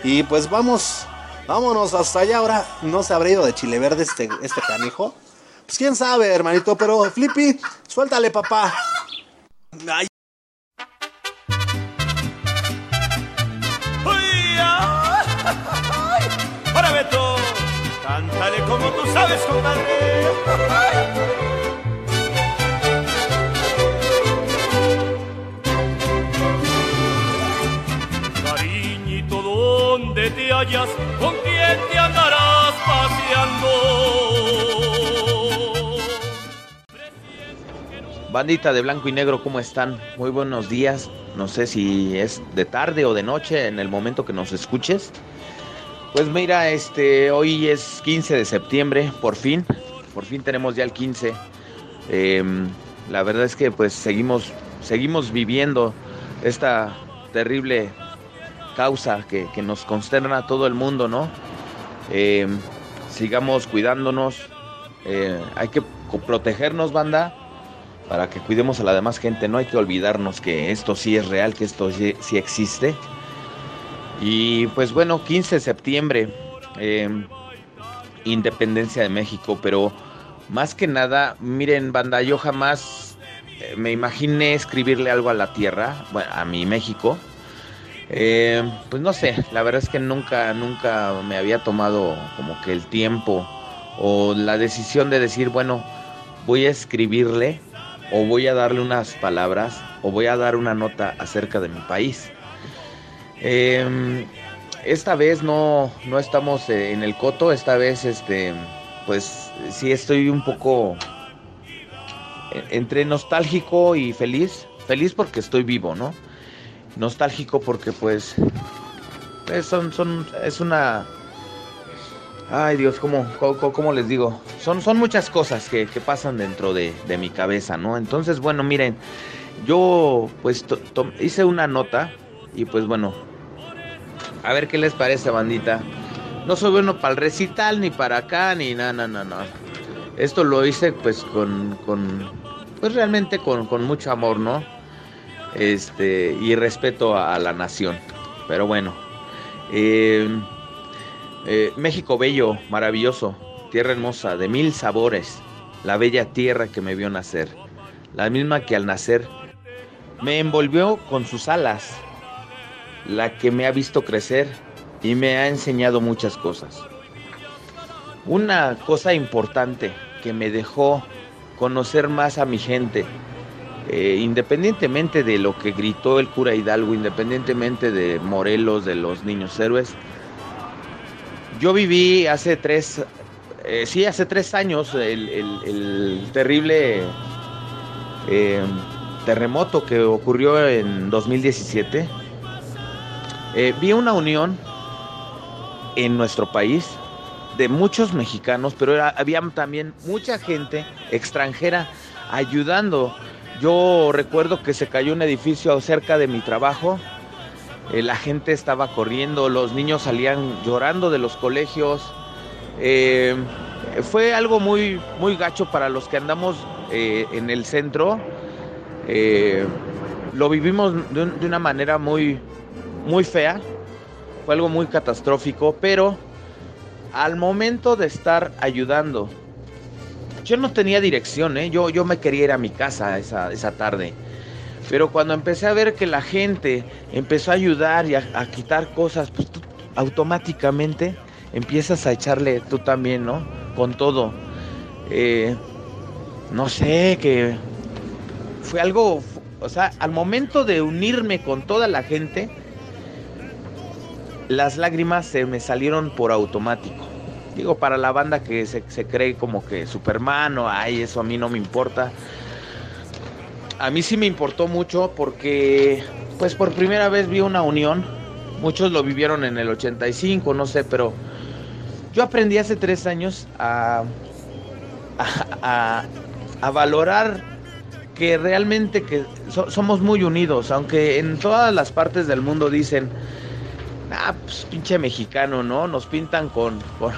Y pues vamos, vámonos hasta allá ahora. No se habrá ido de chile verde este, este canijo. Pues quién sabe, hermanito, pero Flippy, suéltale, papá. Ay. ¡Uy, ah! Ahora Beto, cántale como tú sabes, compadre. Cariñito, ¿dónde te hallas? ¿Con quién te andarás Bandita de blanco y negro, ¿cómo están? Muy buenos días. No sé si es de tarde o de noche en el momento que nos escuches. Pues mira, este, hoy es 15 de septiembre, por fin. Por fin tenemos ya el 15. Eh, la verdad es que pues seguimos, seguimos viviendo esta terrible causa que, nos consterna a todo el mundo, ¿no? Eh, sigamos cuidándonos. Eh, hay que protegernos, banda para que cuidemos a la demás gente. No hay que olvidarnos que esto sí es real, que esto sí, existe. Y pues bueno, 15 de septiembre, eh, independencia de México, pero más que nada, miren, banda, yo jamás eh, me imaginé escribirle algo a la tierra, bueno, a mi México. Eh, pues no sé, la verdad es que nunca, nunca me había tomado como que el tiempo o la decisión de decir, bueno, voy a escribirle o voy a darle unas palabras o voy a dar una nota acerca de mi país. Eh, esta vez no, no estamos eh, en el coto, esta vez este, pues sí estoy un poco entre nostálgico y feliz. Feliz porque estoy vivo, ¿no? Nostálgico porque pues, pues son, es una Ay Dios, ¿cómo, cómo, les digo? Son, son muchas cosas que, que pasan dentro de, de, mi cabeza, ¿no? Entonces, bueno, miren, yo pues hice una nota y pues bueno, a ver qué les parece, bandita. No soy bueno para el recital, ni para acá, ni nada, nada, nada. Esto lo hice pues con, con pues realmente con, con, mucho amor, ¿no? Este, y respeto a, a la nación. Pero bueno, eh, eh, México bello, maravilloso, tierra hermosa, de mil sabores, la bella tierra que me vio nacer, la misma que al nacer me envolvió con sus alas, la que me ha visto crecer y me ha enseñado muchas cosas. Una cosa importante que me dejó conocer más a mi gente, eh, independientemente de lo que gritó el cura Hidalgo, independientemente de Morelos, de los niños héroes, yo viví hace tres, eh, sí, hace tres años el, terrible eh, terremoto que ocurrió en 2017. Eh, vi una unión en nuestro país de muchos mexicanos, pero había también mucha gente extranjera ayudando. Yo recuerdo que se cayó un edificio cerca de mi trabajo eh, la gente estaba corriendo, los niños salían llorando de los colegios. Eh, fue algo muy, muy gacho para los que andamos eh, en el centro. Lo vivimos de, un, de, una manera muy, muy fea. fue algo muy catastrófico, pero al momento de estar ayudando, yo no tenía dirección, yo, yo me quería ir a mi casa esa, esa tarde. Pero cuando empecé a ver que la gente empezó a ayudar y a, quitar cosas, pues tú automáticamente empiezas a echarle tú también, ¿no? Con todo. Eh, no sé, que fue algo, o sea, al momento de unirme con toda la gente, las lágrimas se me salieron por automático. Digo, para la banda que se, se cree como que Superman o ay, eso a mí no me importa. A mí sí me importó mucho porque, pues por primera vez vi una unión. Muchos lo vivieron en el 85, no sé, pero yo aprendí hace tres años a, a, valorar que realmente que so, somos muy unidos, aunque en todas las partes del mundo dicen, ah, pues pinche mexicano, ¿no? Nos pintan con, con,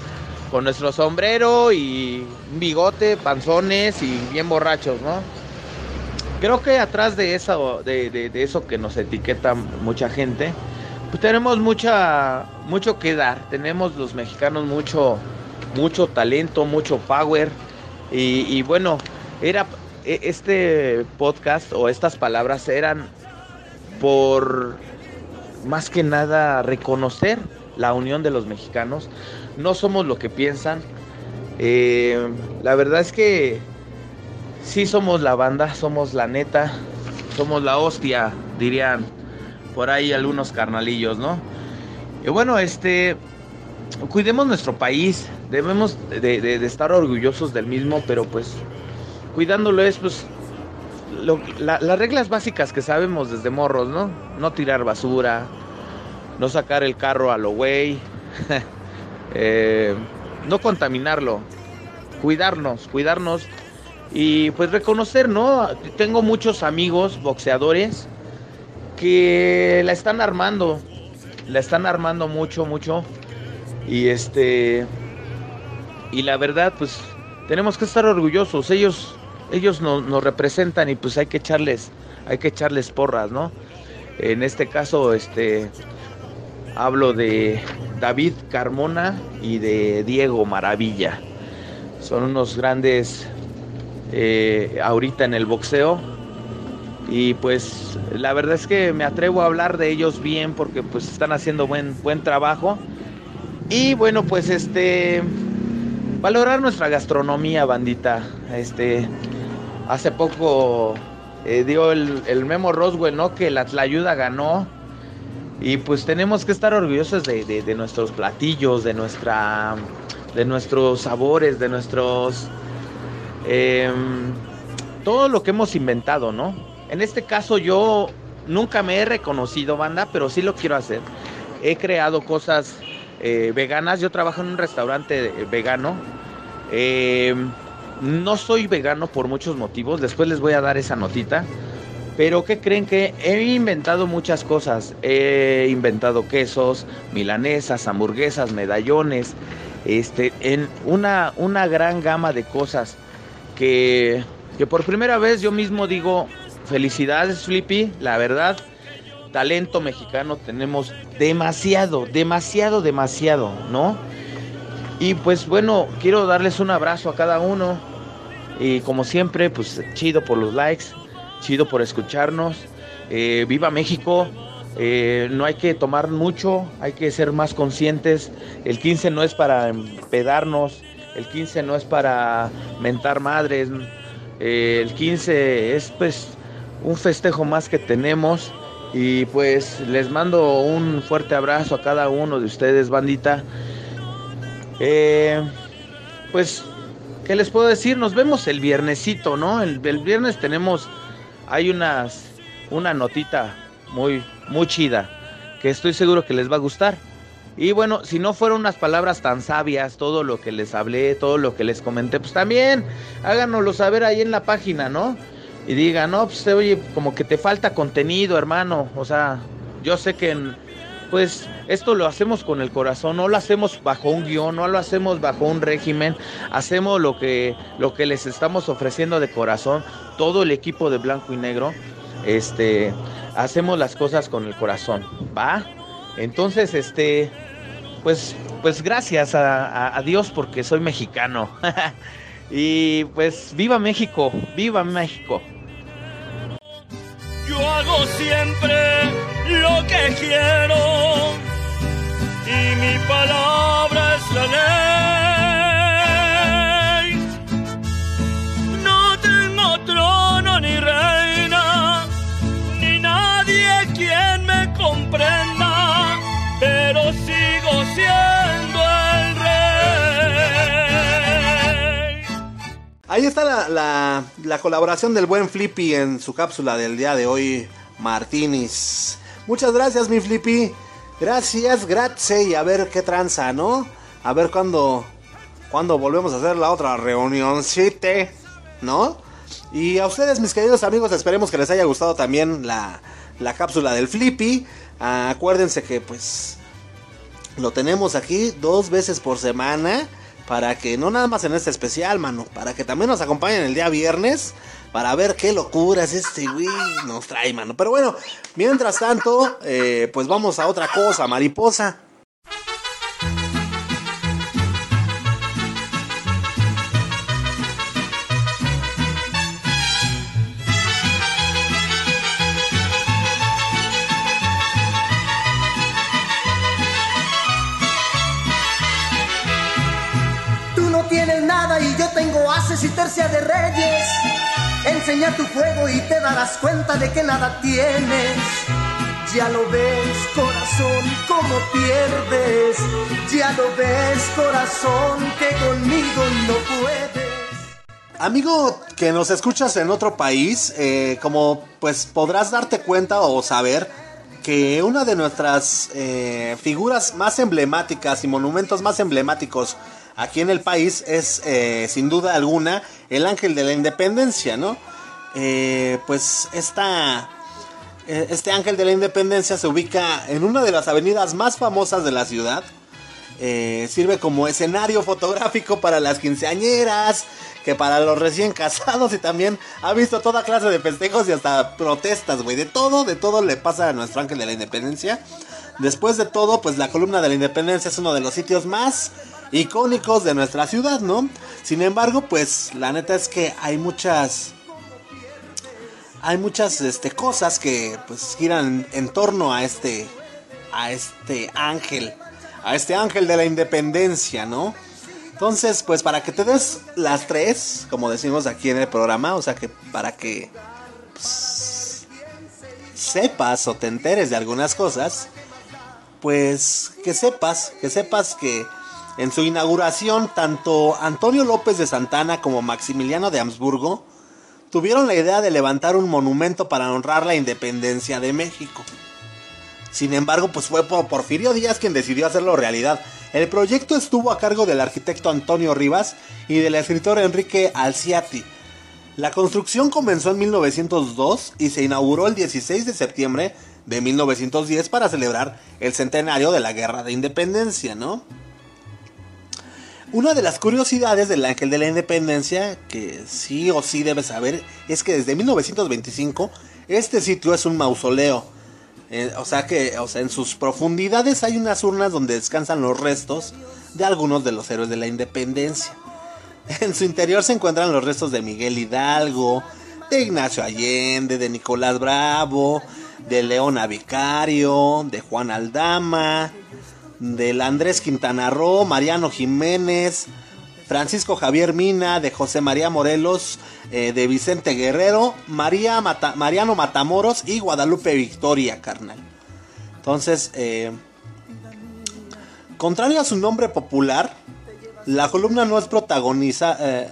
con nuestro sombrero y un bigote, panzones y bien borrachos, ¿no? Creo que atrás de eso, de, eso que nos etiqueta mucha gente, pues tenemos mucha, mucho que dar. Tenemos los mexicanos mucho, mucho talento, mucho power. Y, bueno, era este podcast o estas palabras eran por más que nada reconocer la unión de los mexicanos. No somos lo que piensan. Eh, la verdad es que sí somos la banda, somos la neta, somos la hostia, dirían por ahí algunos carnalillos, ¿no? Y bueno, este, cuidemos nuestro país, debemos de, estar orgullosos del mismo, pero pues cuidándolo es pues las reglas básicas que sabemos desde morros, ¿no? No tirar basura, no sacar el carro a lo güey, eh, no contaminarlo, cuidarnos, cuidarnos y pues reconocer, ¿no? Tengo muchos amigos boxeadores que la están armando, la están armando mucho, mucho y este y la verdad pues tenemos que estar orgullosos, ellos ellos nos, nos representan y pues hay que echarles hay que echarles porras, ¿no? En este caso, este hablo de David Carmona y de Diego Maravilla. Son unos grandes eh, ahorita en el boxeo. Y pues la verdad es que me atrevo a hablar de ellos bien porque pues están haciendo buen, buen trabajo. Y bueno, pues este valorar nuestra gastronomía, bandita. Este hace poco eh, dio el, el, Memo Roswell, ¿no? Que la ayuda ganó. Y pues tenemos que estar orgullosos de, de, de, nuestros platillos, de nuestra. de nuestros sabores, de nuestros. Eh, todo lo que hemos inventado, ¿no? En este caso yo nunca me he reconocido banda, pero sí lo quiero hacer. He creado cosas eh, veganas. Yo trabajo en un restaurante vegano. Eh, no soy vegano por muchos motivos, después les voy a dar esa notita. Pero ¿qué creen que he inventado muchas cosas? He inventado quesos, milanesas, hamburguesas, medallones, este, en una, una gran gama de cosas que, que por primera vez yo mismo digo, felicidades Flippy, la verdad, talento mexicano tenemos demasiado, demasiado, demasiado, ¿no? Y pues bueno, quiero darles un abrazo a cada uno, y como siempre, pues chido por los likes, chido por escucharnos. Eh, viva México. Eh, no hay que tomar mucho, hay que ser más conscientes. El 15 no es para empedarnos, el 15 no es para mentar madres. Eh, el 15 es pues un festejo más que tenemos. Y pues les mando un fuerte abrazo a cada uno de ustedes, bandita. pues ¿Qué les puedo decir? Nos vemos el viernesito, ¿no? El, el, viernes tenemos, hay unas, una notita muy, muy chida, que estoy seguro que les va a gustar. Y bueno, si no fueron unas palabras tan sabias, todo lo que les hablé, todo lo que les comenté, pues también háganoslo saber ahí en la página, ¿no? Y digan, no, pues oye, como que te falta contenido, hermano. O sea, yo sé que pues esto lo hacemos con el corazón, no lo hacemos bajo un guion, no lo hacemos bajo un régimen, hacemos lo que, lo que les estamos ofreciendo de corazón, todo el equipo de blanco y negro, este, hacemos las cosas con el corazón, ¿va? Entonces, este, pues, pues gracias a, a Dios porque soy mexicano. y pues viva México, viva México. Yo hago siempre lo que quiero y mi palabra es la ley. Ahí está la, la- la colaboración del buen Flippy en su cápsula del día de hoy, Martínez. Muchas gracias, mi Flippy. Gracias, grazie. Y a ver qué tranza, ¿no? A ver cuándo, cuándo volvemos a hacer la otra reunioncita, ¿no? Y a ustedes, mis queridos amigos, esperemos que les haya gustado también la, la cápsula del Flippy. Acuérdense que, pues, lo tenemos aquí dos veces por semana. Para que no nada más en este especial, mano. Para que también nos acompañen el día viernes. Para ver qué locuras este güey nos trae, mano. Pero bueno, mientras tanto, eh, pues vamos a otra cosa, mariposa. De reyes. Enseña tu fuego y te darás cuenta de que nada tienes. Ya lo ves, corazón, cómo pierdes. Ya lo ves, corazón, que conmigo no puedes. Amigo que nos escuchas en otro país, eh, como pues podrás darte cuenta o saber que una de nuestras eh, figuras más emblemáticas y monumentos más emblemáticos aquí en el país es eh, sin duda alguna el Ángel de la Independencia, ¿no? Eh, pues esta, eh, este Ángel de la Independencia se ubica en una de las avenidas más famosas de la ciudad. Sirve como escenario fotográfico para las quinceañeras, que para los recién casados y también ha visto toda clase de festejos y hasta protestas, güey. De todo, de todo le pasa a nuestro ángel de la independencia. Después de todo, pues la columna de la independencia es uno de los sitios más icónicos de nuestra ciudad, ¿no? Sin embargo, pues la neta es que hay muchas hay muchas este, cosas que pues giran en torno a este a este ángel a este ángel de la independencia no entonces pues para que te des las tres como decimos aquí en el programa o sea que para que pues, sepas o te enteres de algunas cosas pues que sepas que sepas que en su inauguración tanto Antonio López de Santana como Maximiliano de Habsburgo tuvieron la idea de levantar un monumento para honrar la independencia de México. Sin embargo, pues fue por Porfirio Díaz quien decidió hacerlo realidad. El proyecto estuvo a cargo del arquitecto Antonio Rivas y del escritor Enrique Alciati. La construcción comenzó en 1902 y se inauguró el 16 de septiembre de 1910 para celebrar el centenario de la Guerra de Independencia, ¿no? Una de las curiosidades del Ángel de la Independencia, que sí o sí debes saber, es que desde 1925 este sitio es un mausoleo. Eh, o sea que en sus profundidades hay unas urnas donde descansan los restos de algunos de los héroes de la independencia. En su interior se encuentran los restos de Miguel Hidalgo, de Ignacio Allende, de Nicolás Bravo, de Leona Vicario, de Juan Aldama, del Andrés Quintana Roo, Mariano Jiménez, Francisco Javier Mina, de José María Morelos, eh, de Vicente Guerrero, María Mata- Mariano Matamoros y Guadalupe Victoria, carnal. Entonces, eh, contrario a su nombre popular, la columna no es protagonizada.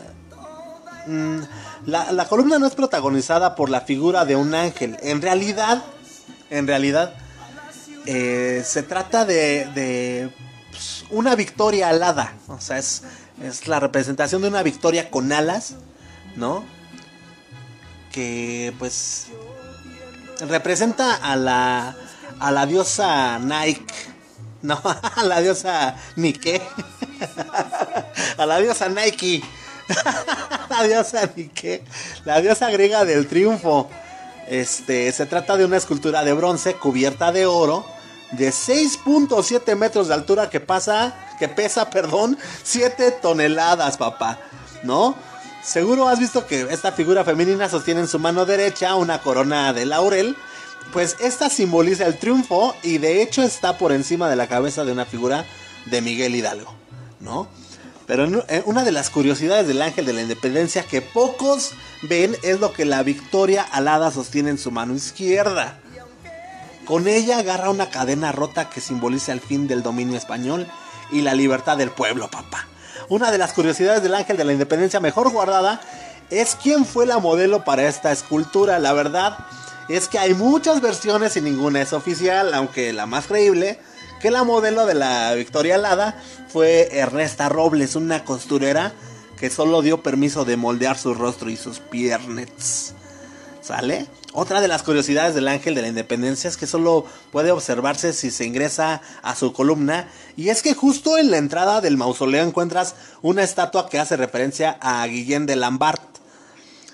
la, la columna no es protagonizada por la figura de un ángel. En realidad, en realidad, eh, se trata de, de, pues, una victoria alada. O sea, es, es la representación de una victoria con alas, ¿no? Que pues representa a la, a la diosa Nike. No, a la diosa Nike. a la diosa Nike. la diosa Nike. La diosa griega del triunfo. Este, se trata de una escultura de bronce cubierta de oro de 6.7 metros de altura que pasa, que pesa, perdón, 7 toneladas, papá, ¿no? Seguro has visto que esta figura femenina sostiene en su mano derecha una corona de laurel, pues esta simboliza el triunfo y de hecho está por encima de la cabeza de una figura de Miguel Hidalgo, ¿no? Pero eh, una de las curiosidades del ángel de la independencia que pocos ven es lo que la victoria alada sostiene en su mano izquierda. Con ella agarra una cadena rota que simboliza el fin del dominio español y la libertad del pueblo, papá. Una de las curiosidades del ángel de la independencia mejor guardada es quién fue la modelo para esta escultura. La verdad es que hay muchas versiones y ninguna es oficial, aunque la más creíble que la modelo de la Victoria Alada fue Ernesta Robles, una costurera que solo dio permiso de moldear su rostro y sus piernas. ¿Sale? Otra de las curiosidades del Ángel de la Independencia es que solo puede observarse si se ingresa a su columna y es que justo en la entrada del mausoleo encuentras una estatua que hace referencia a Guillén de Lambert.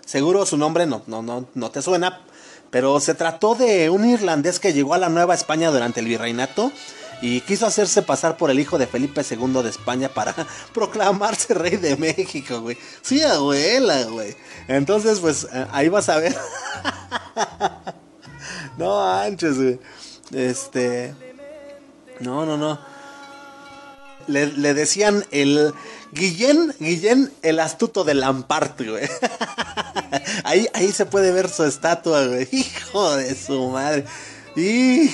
Seguro su nombre no, no, no, no te suena, pero se trató de un irlandés que llegó a la Nueva España durante el virreinato y quiso hacerse pasar por el hijo de Felipe II de España para proclamarse rey de México, güey. Sí, abuela, güey. Entonces, pues eh, ahí vas a ver. no anches, güey. Este. No, no, no. Le, decían el Guillén, Guillén el astuto de Lampart, güey. ahí, ahí se puede ver su estatua, güey. Hijo de su madre. Y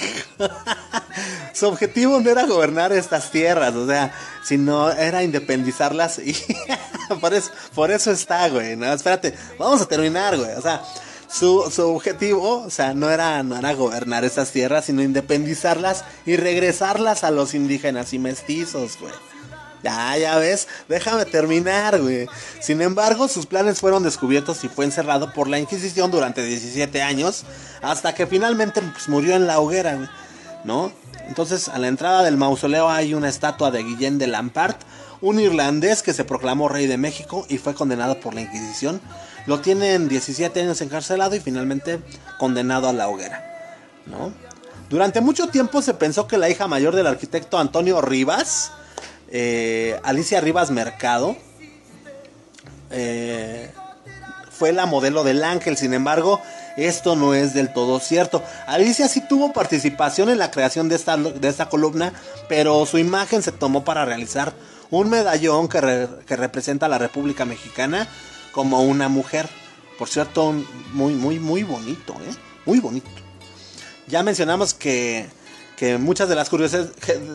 su objetivo no era gobernar estas tierras, o sea, sino era independizarlas y por, eso, por eso está, güey, no, espérate, vamos a terminar, güey, o sea, su, su, objetivo, o sea, no era, no era gobernar estas tierras, sino independizarlas y regresarlas a los indígenas y mestizos, güey. Ya, ya ves, déjame terminar, güey. Sin embargo, sus planes fueron descubiertos y fue encerrado por la Inquisición durante 17 años, hasta que finalmente pues, murió en la hoguera, güey. ¿No? Entonces, a la entrada del mausoleo hay una estatua de Guillén de Lampart, un irlandés que se proclamó rey de México y fue condenado por la Inquisición. Lo tienen 17 años encarcelado y finalmente condenado a la hoguera, ¿no? Durante mucho tiempo se pensó que la hija mayor del arquitecto Antonio Rivas, eh, Alicia Rivas Mercado eh, fue la modelo del ángel, sin embargo, esto no es del todo cierto. Alicia sí tuvo participación en la creación de esta, de esta columna, pero su imagen se tomó para realizar un medallón que, representa a la República Mexicana como una mujer. Por cierto, muy, muy, muy bonito, ¿eh? Muy bonito. Ya mencionamos que que muchas de las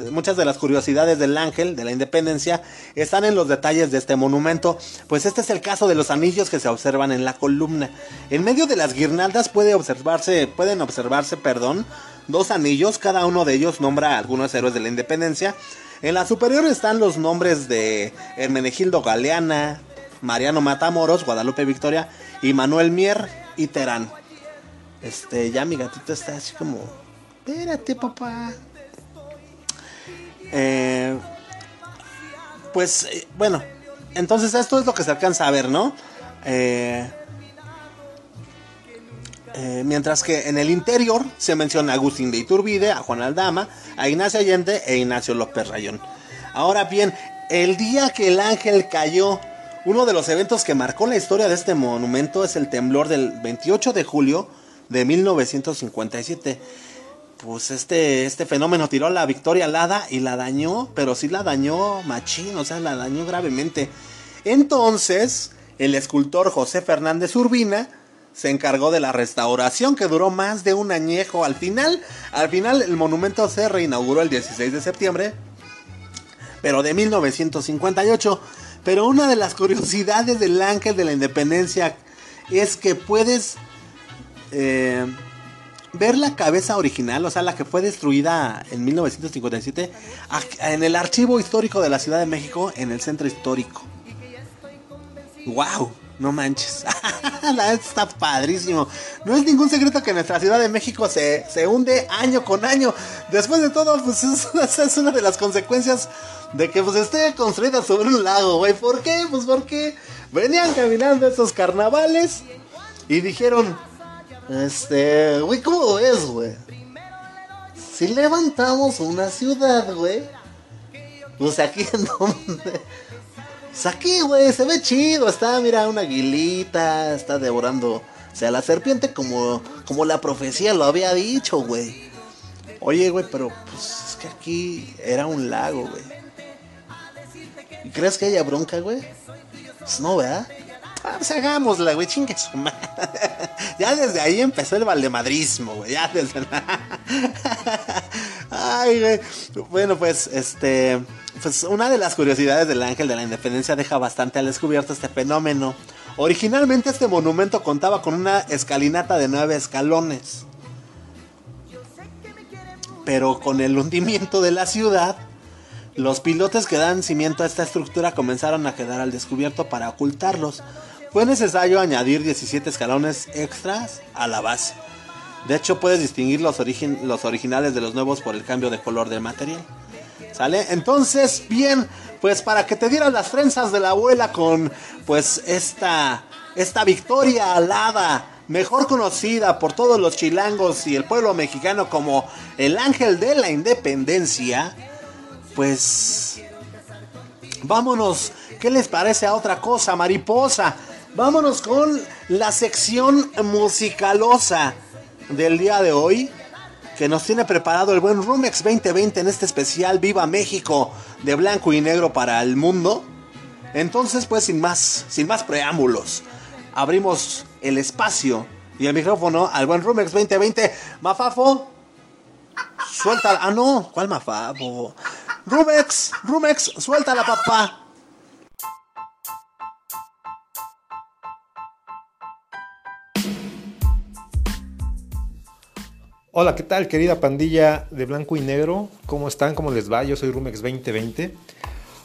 muchas de las curiosidades del ángel de la independencia están en los detalles de este monumento, pues este es el caso de los anillos que se observan en la columna. En medio de las guirnaldas puede observarse, pueden observarse, perdón, dos anillos, cada uno de ellos nombra a algunos héroes de la independencia. En la superior están los nombres de Hermenegildo Galeana, Mariano Matamoros, Guadalupe Victoria y Manuel Mier y Terán. Este, ya mi gatito está así como espérate, papá. Eh, pues eh, bueno, entonces esto es lo que se alcanza a ver, ¿no? Eh, mientras que en el interior se menciona a Agustín de Iturbide, a Juan Aldama, a Ignacio Allende e Ignacio López Rayón. Ahora bien, el día que el ángel cayó, uno de los eventos que marcó la historia de este monumento es el temblor del 28 de julio de 1957 pues este, este fenómeno tiró la Victoria Alada y la dañó, pero sí la dañó machín, o sea, la dañó gravemente. Entonces, el escultor José Fernández Urbina se encargó de la restauración que duró más de un añejo. Al final, al final el monumento se reinauguró el 16 de septiembre, pero de 1958. Pero una de las curiosidades del Ángel de la Independencia es que puedes eh, ver la cabeza original, o sea, la que fue destruida en 1957, en el archivo histórico de la Ciudad de México, en el centro histórico. ¡Wow! No manches. Está padrísimo. No es ningún secreto que nuestra Ciudad de México se, se hunde año con año. Después de todo, pues es, es, una de las consecuencias de que pues esté construida sobre un lago, güey. ¿Por qué? Pues porque venían caminando estos carnavales y dijeron, este, güey, ¿cómo es, güey? si levantamos una ciudad, güey. Pues aquí en donde. Pues aquí, güey, se ve chido. Está, mira, una aguilita. Está devorando. O sea, la serpiente como, como la profecía lo había dicho, güey. Oye, güey, pero pues es que aquí era un lago, güey. ¿Y crees que haya bronca, güey? Pues no, ¿verdad? Pues hagámosla, güey, chingue su madre. ya desde ahí empezó el valdemadrismo, güey. Ya desde Ay, güey. Bueno, pues, este. Pues una de las curiosidades del Ángel de la Independencia deja bastante al descubierto este fenómeno. Originalmente este monumento contaba con una escalinata de nueve escalones. Pero con el hundimiento de la ciudad, los pilotes que dan cimiento a esta estructura comenzaron a quedar al descubierto para ocultarlos. Fue necesario añadir 17 escalones extras a la base. De hecho, puedes distinguir los, los originales de los nuevos por el cambio de color del material. ¿Sale? Entonces, bien, pues para que te dieran las trenzas de la abuela con pues esta, esta victoria alada, mejor conocida por todos los chilangos y el pueblo mexicano como el ángel de la independencia, pues vámonos, ¿qué les parece a otra cosa, mariposa? Vámonos con la sección musicalosa del día de hoy que nos tiene preparado el buen Rumex 2020 en este especial Viva México de blanco y negro para el mundo. Entonces, pues sin más, sin más preámbulos, abrimos el espacio y el micrófono al buen Rumex 2020. Mafafo, suelta. Ah, no, ¿cuál Mafafo? Rumex, Rumex, suelta la papá. Hola, ¿qué tal querida pandilla de blanco y negro? ¿Cómo están? ¿Cómo les va? Yo soy Rumex 2020.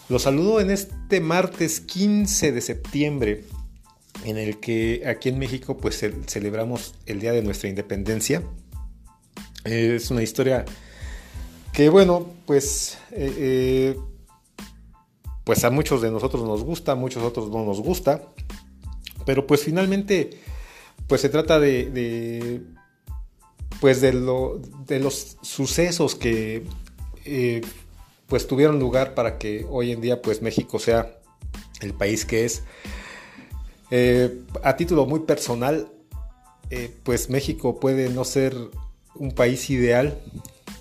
Los saludo en este martes 15 de septiembre, en el que aquí en México pues celebramos el Día de nuestra Independencia. Es una historia que bueno, pues, eh, eh, pues a muchos de nosotros nos gusta, a muchos otros no nos gusta, pero pues finalmente pues se trata de pues de, de los sucesos que eh, pues tuvieron lugar para que hoy en día pues México sea el país que es. Eh, a título muy personal, eh, pues México puede no ser un país ideal.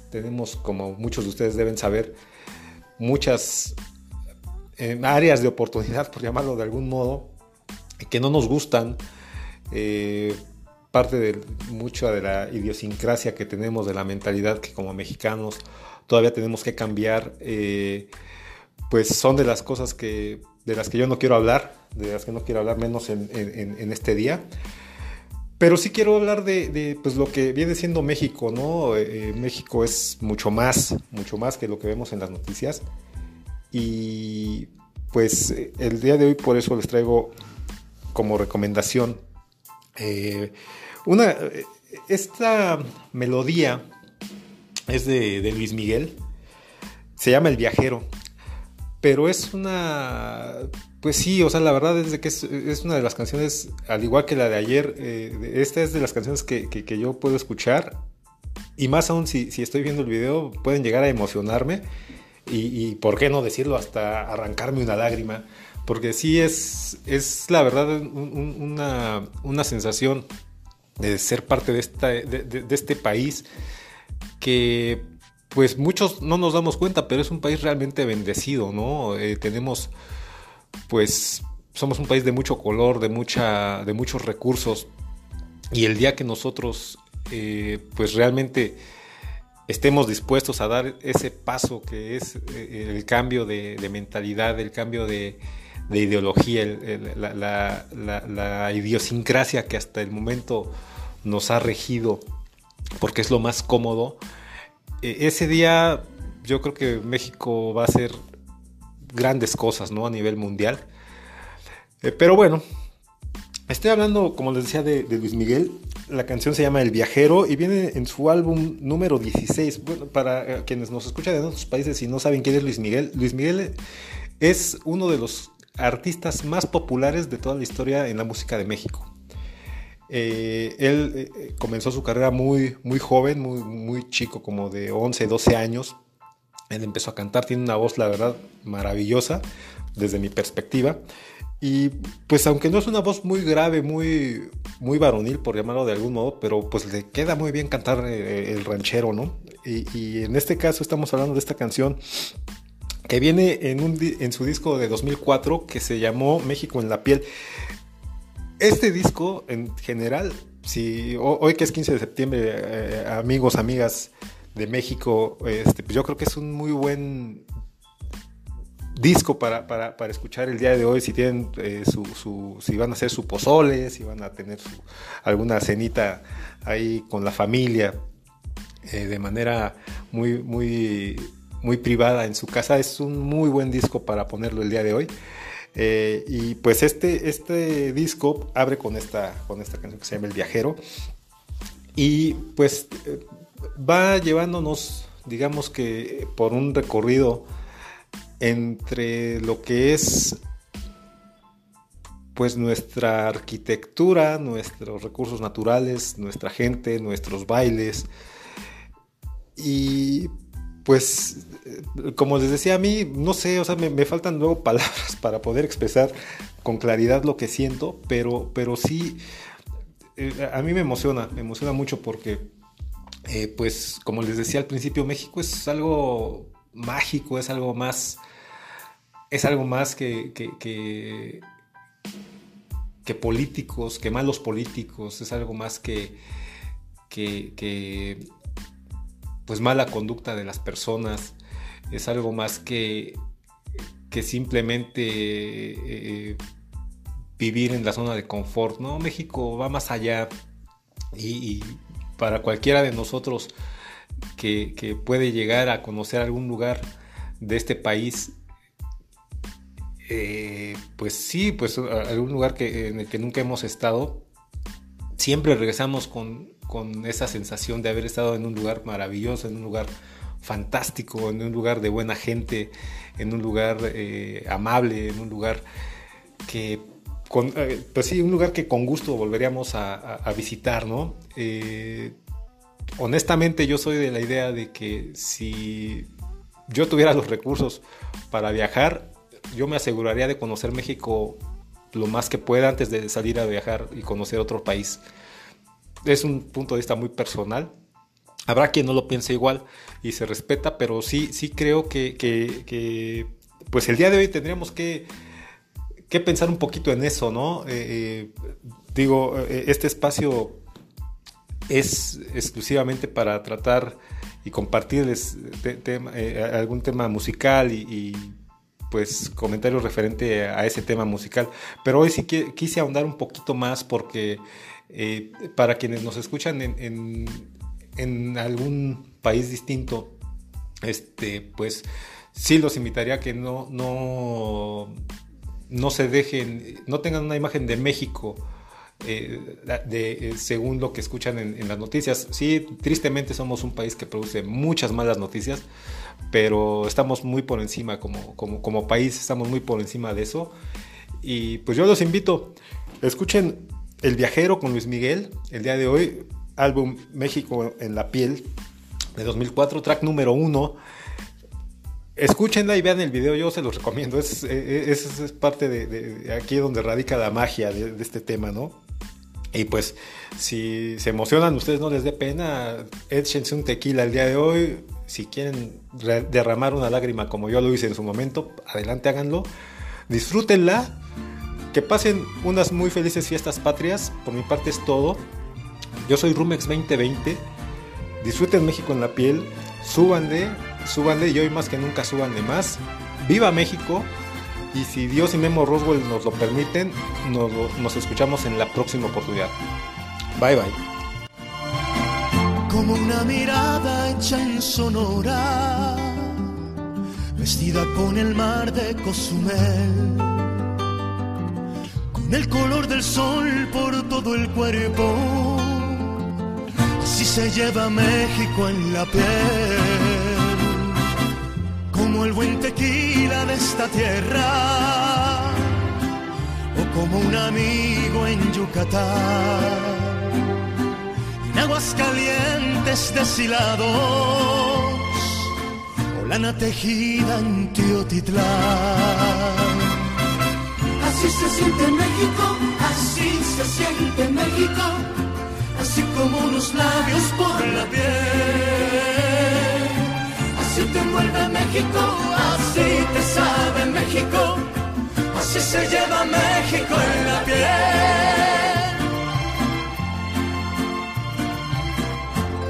Tenemos, como muchos de ustedes deben saber, muchas áreas de oportunidad, por llamarlo de algún modo, que no nos gustan parte de mucha de la idiosincrasia que tenemos, de la mentalidad que como mexicanos todavía tenemos que cambiar, eh, pues son de las cosas que, de las que yo no quiero hablar, de las que no quiero hablar menos en, este día. Pero sí quiero hablar de, pues, lo que viene siendo México, ¿no? Eh, eh, México es mucho más, mucho más que lo que vemos en las noticias. Y pues el día de hoy por eso les traigo como recomendación una, esta melodía es de, Luis Miguel, se llama El Viajero, pero es una, pues sí, o sea, la verdad es que es, una de las canciones, al igual que la de ayer, eh, esta es de las canciones que, yo puedo escuchar, y más aún si, estoy viendo el video, pueden llegar a emocionarme, y, por qué no decirlo, hasta arrancarme una lágrima, porque sí es, es la verdad una, una sensación de ser parte de, esta, de, este país que pues muchos no nos damos cuenta, pero es un país realmente bendecido, ¿no? Eh, tenemos, pues, somos un país de mucho color, de, mucha, de muchos recursos, y el día que nosotros, eh, pues, realmente estemos dispuestos a dar ese paso que es eh, el cambio de mentalidad, el cambio de, de ideología, la, idiosincrasia que hasta el momento nos ha regido, porque es lo más cómodo. E, ese día yo creo que México va a hacer grandes cosas ¿no? a nivel mundial. Eh, pero bueno, estoy hablando, como les decía, de, Luis Miguel. La canción se llama El Viajero y viene en su álbum número 16. Bueno, para eh, quienes nos escuchan de otros países y no saben quién es Luis Miguel, Luis Miguel es uno de los artistas más populares de toda la historia en la música de México. Eh, él eh, comenzó su carrera muy, muy joven, muy, muy chico, como de 11, 12 años. Él empezó a cantar, tiene una voz, la verdad, maravillosa desde mi perspectiva. Y pues aunque no es una voz muy grave, muy, muy varonil, por llamarlo de algún modo, pero pues le queda muy bien cantar eh, el ranchero, ¿no? Y, en este caso estamos hablando de esta canción que viene en, un, en su disco de 2004 que se llamó México en la piel. Este disco en general, si hoy que es 15 de septiembre, eh, amigos, amigas de México, este, pues yo creo que es un muy buen disco para, para, para, escuchar el día de hoy, si tienen eh, su, su, si van a hacer su pozole, si van a tener alguna cenita ahí con la familia eh, de manera muy, muy, muy privada en su casa, es un muy buen disco para ponerlo el día de hoy. Eh, y pues este, este disco abre con esta, con esta canción que se llama El Viajero. Y pues va llevándonos, digamos que por un recorrido entre lo que es pues nuestra arquitectura, nuestros recursos naturales, nuestra gente, nuestros bailes. Y pues, como les decía a mí, no sé, o sea, me, faltan luego palabras para poder expresar con claridad lo que siento, pero, pero sí, eh, a mí me emociona, me emociona mucho porque, eh, pues, como les decía al principio, México es algo mágico, es algo más es algo más que, que, políticos, que malos políticos, es algo más que, que, pues mala conducta de las personas, es algo más que, que simplemente eh, vivir en la zona de confort. No, México va más allá y, para cualquiera de nosotros que, que, puede llegar a conocer algún lugar de este país eh, pues sí, pues algún lugar que, en el que nunca hemos estado, siempre regresamos con, esa sensación de haber estado en un lugar maravilloso, en un lugar fantástico, en un lugar de buena gente, en un lugar eh, amable, en un lugar que, eh, pues sí, un lugar que con gusto volveríamos a, a visitar, ¿no? honestamente yo soy de la idea de que si yo tuviera los recursos para viajar, yo me aseguraría de conocer México lo más que pueda antes de salir a viajar y conocer otro país. Es un punto de vista muy personal. Habrá quien no lo piense igual y se respeta, pero sí, sí creo que, pues el día de hoy tendríamos que, que pensar un poquito en eso, ¿no? Eh, eh, digo, eh, este espacio es exclusivamente para tratar y compartirles algún tema musical y pues comentarios referente a ese tema musical. Pero hoy sí quise ahondar un poquito más porque eh, para quienes nos escuchan en, en, algún país distinto, este, pues sí los invitaría a que no, no, no se dejen, no tengan una imagen de México. Eh, eh, según lo que escuchan en, las noticias. Sí, tristemente somos un país que produce muchas malas noticias, pero estamos muy por encima como, como, país, estamos muy por encima de eso. Y pues yo los invito, escuchen El Viajero con Luis Miguel, el día de hoy, álbum México en la piel de 2004, track número uno. Escúchenla y vean el video, yo se los recomiendo. Es, es, es parte de, aquí donde radica la magia de, este tema, ¿no? Y pues, si se emocionan, ustedes no les dé pena, échense un tequila el día de hoy, si quieren derramar una lágrima como yo lo hice en su momento, adelante háganlo. Disfrútenla. Que pasen unas muy felices fiestas patrias. Por mi parte es todo. Yo soy Rumex 2020. Disfruten México en la piel. Súbanle, súbanle y hoy más que nunca súbanle más. ¡Viva México! Y si Dios y Memo Roswell nos lo permiten, nos, escuchamos en la próxima oportunidad. Bye bye. Como una mirada hecha en Sonora, vestida con el mar de Cozumel, con el color del sol por todo el cuerpo, así se lleva México en la piel, como el buen tequila de esta tierra, o como un amigo en Yucatán. En aguas calientes deshilados, o lana tejida en Teotitlán. Así se siente México, así se siente México, así como unos labios por la piel. Así te envuelve México, así te sabe México, así se lleva México en la piel.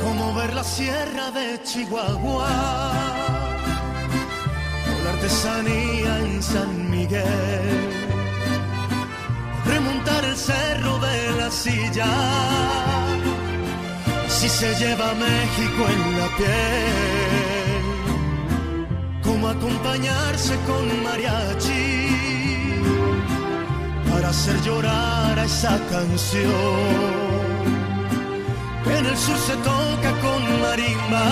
Como ver la sierra de Chihuahua, o la artesanía en San Miguel remontar el cerro de la silla. Si se lleva México en la piel, acompañarse con mariachi para hacer llorar a esa canción. En el sur se toca con marimba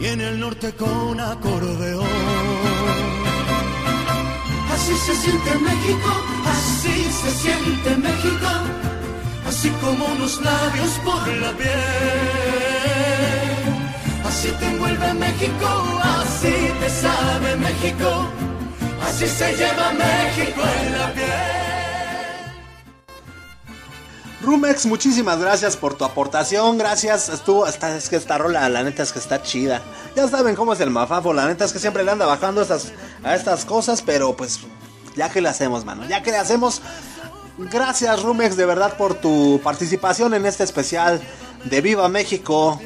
y en el norte con acordeón. Así se siente México, así se siente México, así como unos labios por la piel. Así te envuelve México, así te sabe México, así se lleva México en la piel. Rumex, muchísimas gracias por tu aportación. Gracias. Estuvo, esta, es que esta rola, la neta es que está chida. Ya saben cómo es el mafafo. La neta es que siempre le anda bajando estas, a estas cosas. Pero pues, ya que le hacemos, mano. Ya que le hacemos. Gracias, Rumex, de verdad, por tu participación en este especial de Viva México.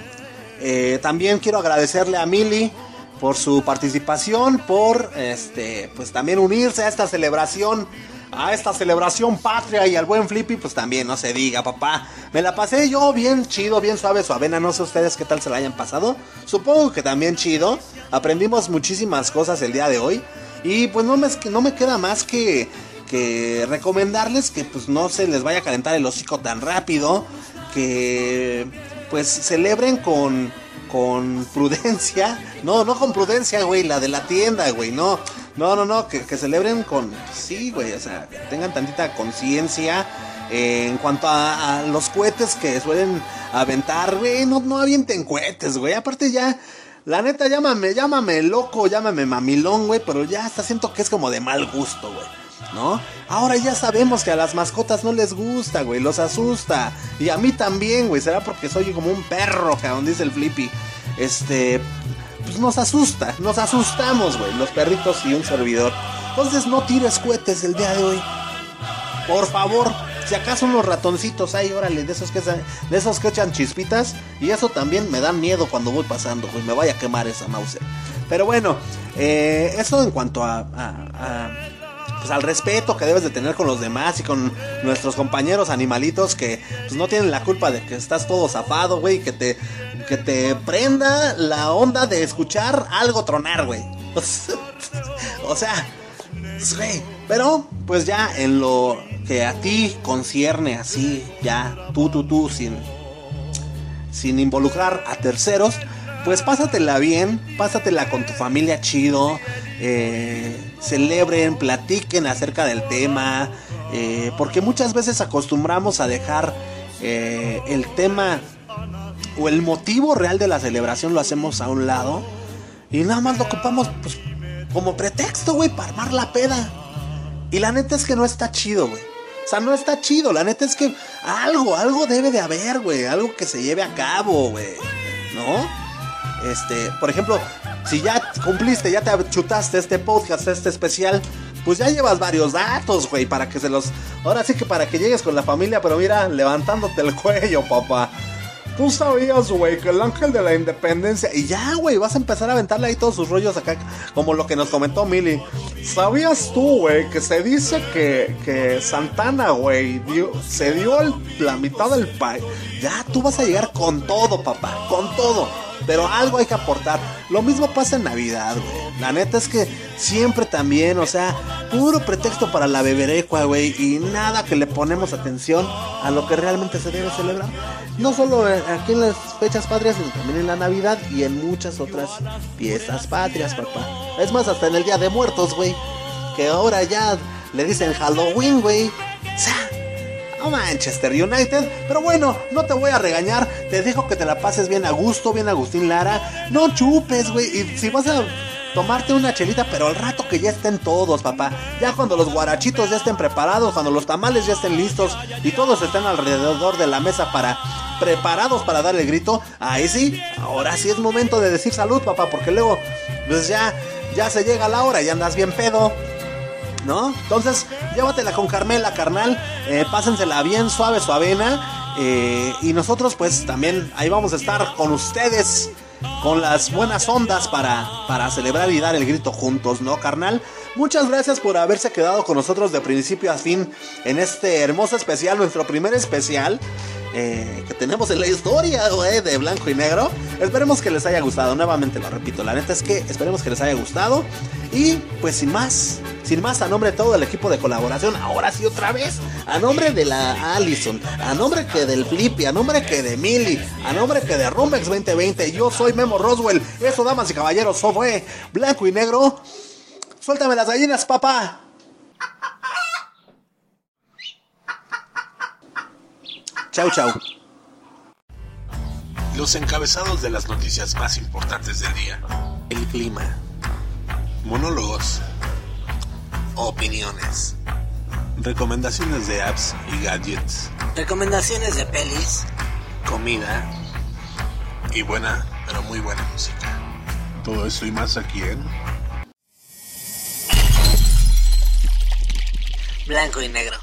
Eh, también quiero agradecerle a Mili por su participación, por este, pues también unirse a esta celebración a esta celebración patria y al buen Flippy, pues también no se diga, papá. Me la pasé yo bien chido, bien suave, suavena. No sé ustedes qué tal se la hayan pasado. Supongo que también chido. Aprendimos muchísimas cosas el día de hoy. Y pues no me, no me queda más que, que recomendarles que pues no se les vaya a calentar el hocico tan rápido. Que pues celebren con, con prudencia. No, no con prudencia, güey, la de la tienda, güey, no. No, no, no, que, celebren con... Sí, güey, o sea, que tengan tantita conciencia eh, en cuanto a, a, los cohetes que suelen aventar, güey. No, no avienten cohetes, güey. Aparte ya, la neta, llámame, llámame loco, llámame mamilón, güey. Pero ya hasta siento que es como de mal gusto, güey. ¿No? Ahora ya sabemos que a las mascotas no les gusta, güey. Los asusta. Y a mí también, güey. Será porque soy como un perro, cabrón, dice el Flippy. Este, pues nos asusta, nos asustamos, güey, los perritos y un servidor. Entonces no tires cohetes el día de hoy. Por favor, si acaso unos ratoncitos hay, órale, de esos que de esos que echan chispitas. Y eso también me da miedo cuando voy pasando, güey, me vaya a quemar esa mouse. Pero bueno, eh, eso en cuanto a, pues al respeto que debes de tener con los demás y con nuestros compañeros animalitos que pues no tienen la culpa de que estás todo zafado, güey, que te que te prenda la onda de escuchar algo tronar, güey. o sea, güey, pero pues ya en lo que a ti concierne así, ya tú tú tú sin sin involucrar a terceros, pues pásatela bien, pásatela con tu familia chido, eh, celebren, platiquen acerca del tema, eh, porque muchas veces acostumbramos a dejar eh, el tema o el motivo real de la celebración lo hacemos a un lado y nada más lo ocupamos pues, como pretexto, güey, para armar la peda. Y la neta es que no está chido, güey. O sea, no está chido. La neta es que algo, algo debe de haber, güey. Algo que se lleve a cabo, güey. ¿No? Este, por ejemplo, si ya cumpliste, ya te chutaste este podcast, este especial, pues ya llevas varios datos, güey, para que se los... Ahora sí que para que llegues con la familia, pero mira, levantándote el cuello, papá. Tú sabías, güey, que el ángel de la independencia. Y ya, güey, vas a empezar a aventarle ahí todos sus rollos acá, como lo que nos comentó Mili. ¿Sabías tú, güey, que se dice que, que Santana, güey, se dio el, la mitad del país? Ya, tú vas a llegar con todo, papá, con todo. Pero algo hay que aportar. Lo mismo pasa en Navidad, güey. La neta es que siempre también, o sea, puro pretexto para la beberecua, güey. Y nada que le ponemos atención a lo que realmente se debe celebrar. No solo aquí en las fechas patrias, sino también en la Navidad y en muchas otras fiestas patrias, papá. Es más, hasta en el Día de Muertos, güey. Que ahora ya le dicen Halloween, güey. Manchester United. Pero bueno, no te voy a regañar. Te dejo que te la pases bien a gusto, bien Agustín Lara. No chupes, güey. Y si vas a tomarte una chelita, pero al rato que ya estén todos, papá. Ya cuando los guarachitos ya estén preparados, cuando los tamales ya estén listos y todos estén alrededor de la mesa para preparados para dar el grito, ahí sí, ahora sí es momento de decir salud, papá, porque luego pues ya ya se llega la hora y andas bien pedo. ¿No? Entonces, llévatela con Carmela, carnal. Eh, pásensela bien suave, suavena. Eh, y nosotros, pues también ahí vamos a estar con ustedes con las buenas ondas para, para celebrar y dar el grito juntos, ¿no, carnal? Muchas gracias por haberse quedado con nosotros de principio a fin en este hermoso especial, nuestro primer especial. Eh, que tenemos en la historia, güey, de blanco y negro. Esperemos que les haya gustado. Nuevamente lo repito, la neta es que esperemos que les haya gustado. Y pues sin más, sin más, a nombre de todo el equipo de colaboración, ahora sí otra vez, a nombre de la Allison, a nombre que del Flippy, a nombre que de Millie, a nombre que de Rumbex 2020, yo soy Memo Roswell. Eso, damas y caballeros, fue blanco y negro. Suéltame las gallinas, papá. Chau, chau. Los encabezados de las noticias más importantes del día. El clima. Monólogos. Opiniones. Recomendaciones de apps y gadgets. Recomendaciones de pelis. Comida. Y buena, pero muy buena música. Todo eso y más aquí en... Blanco y negro.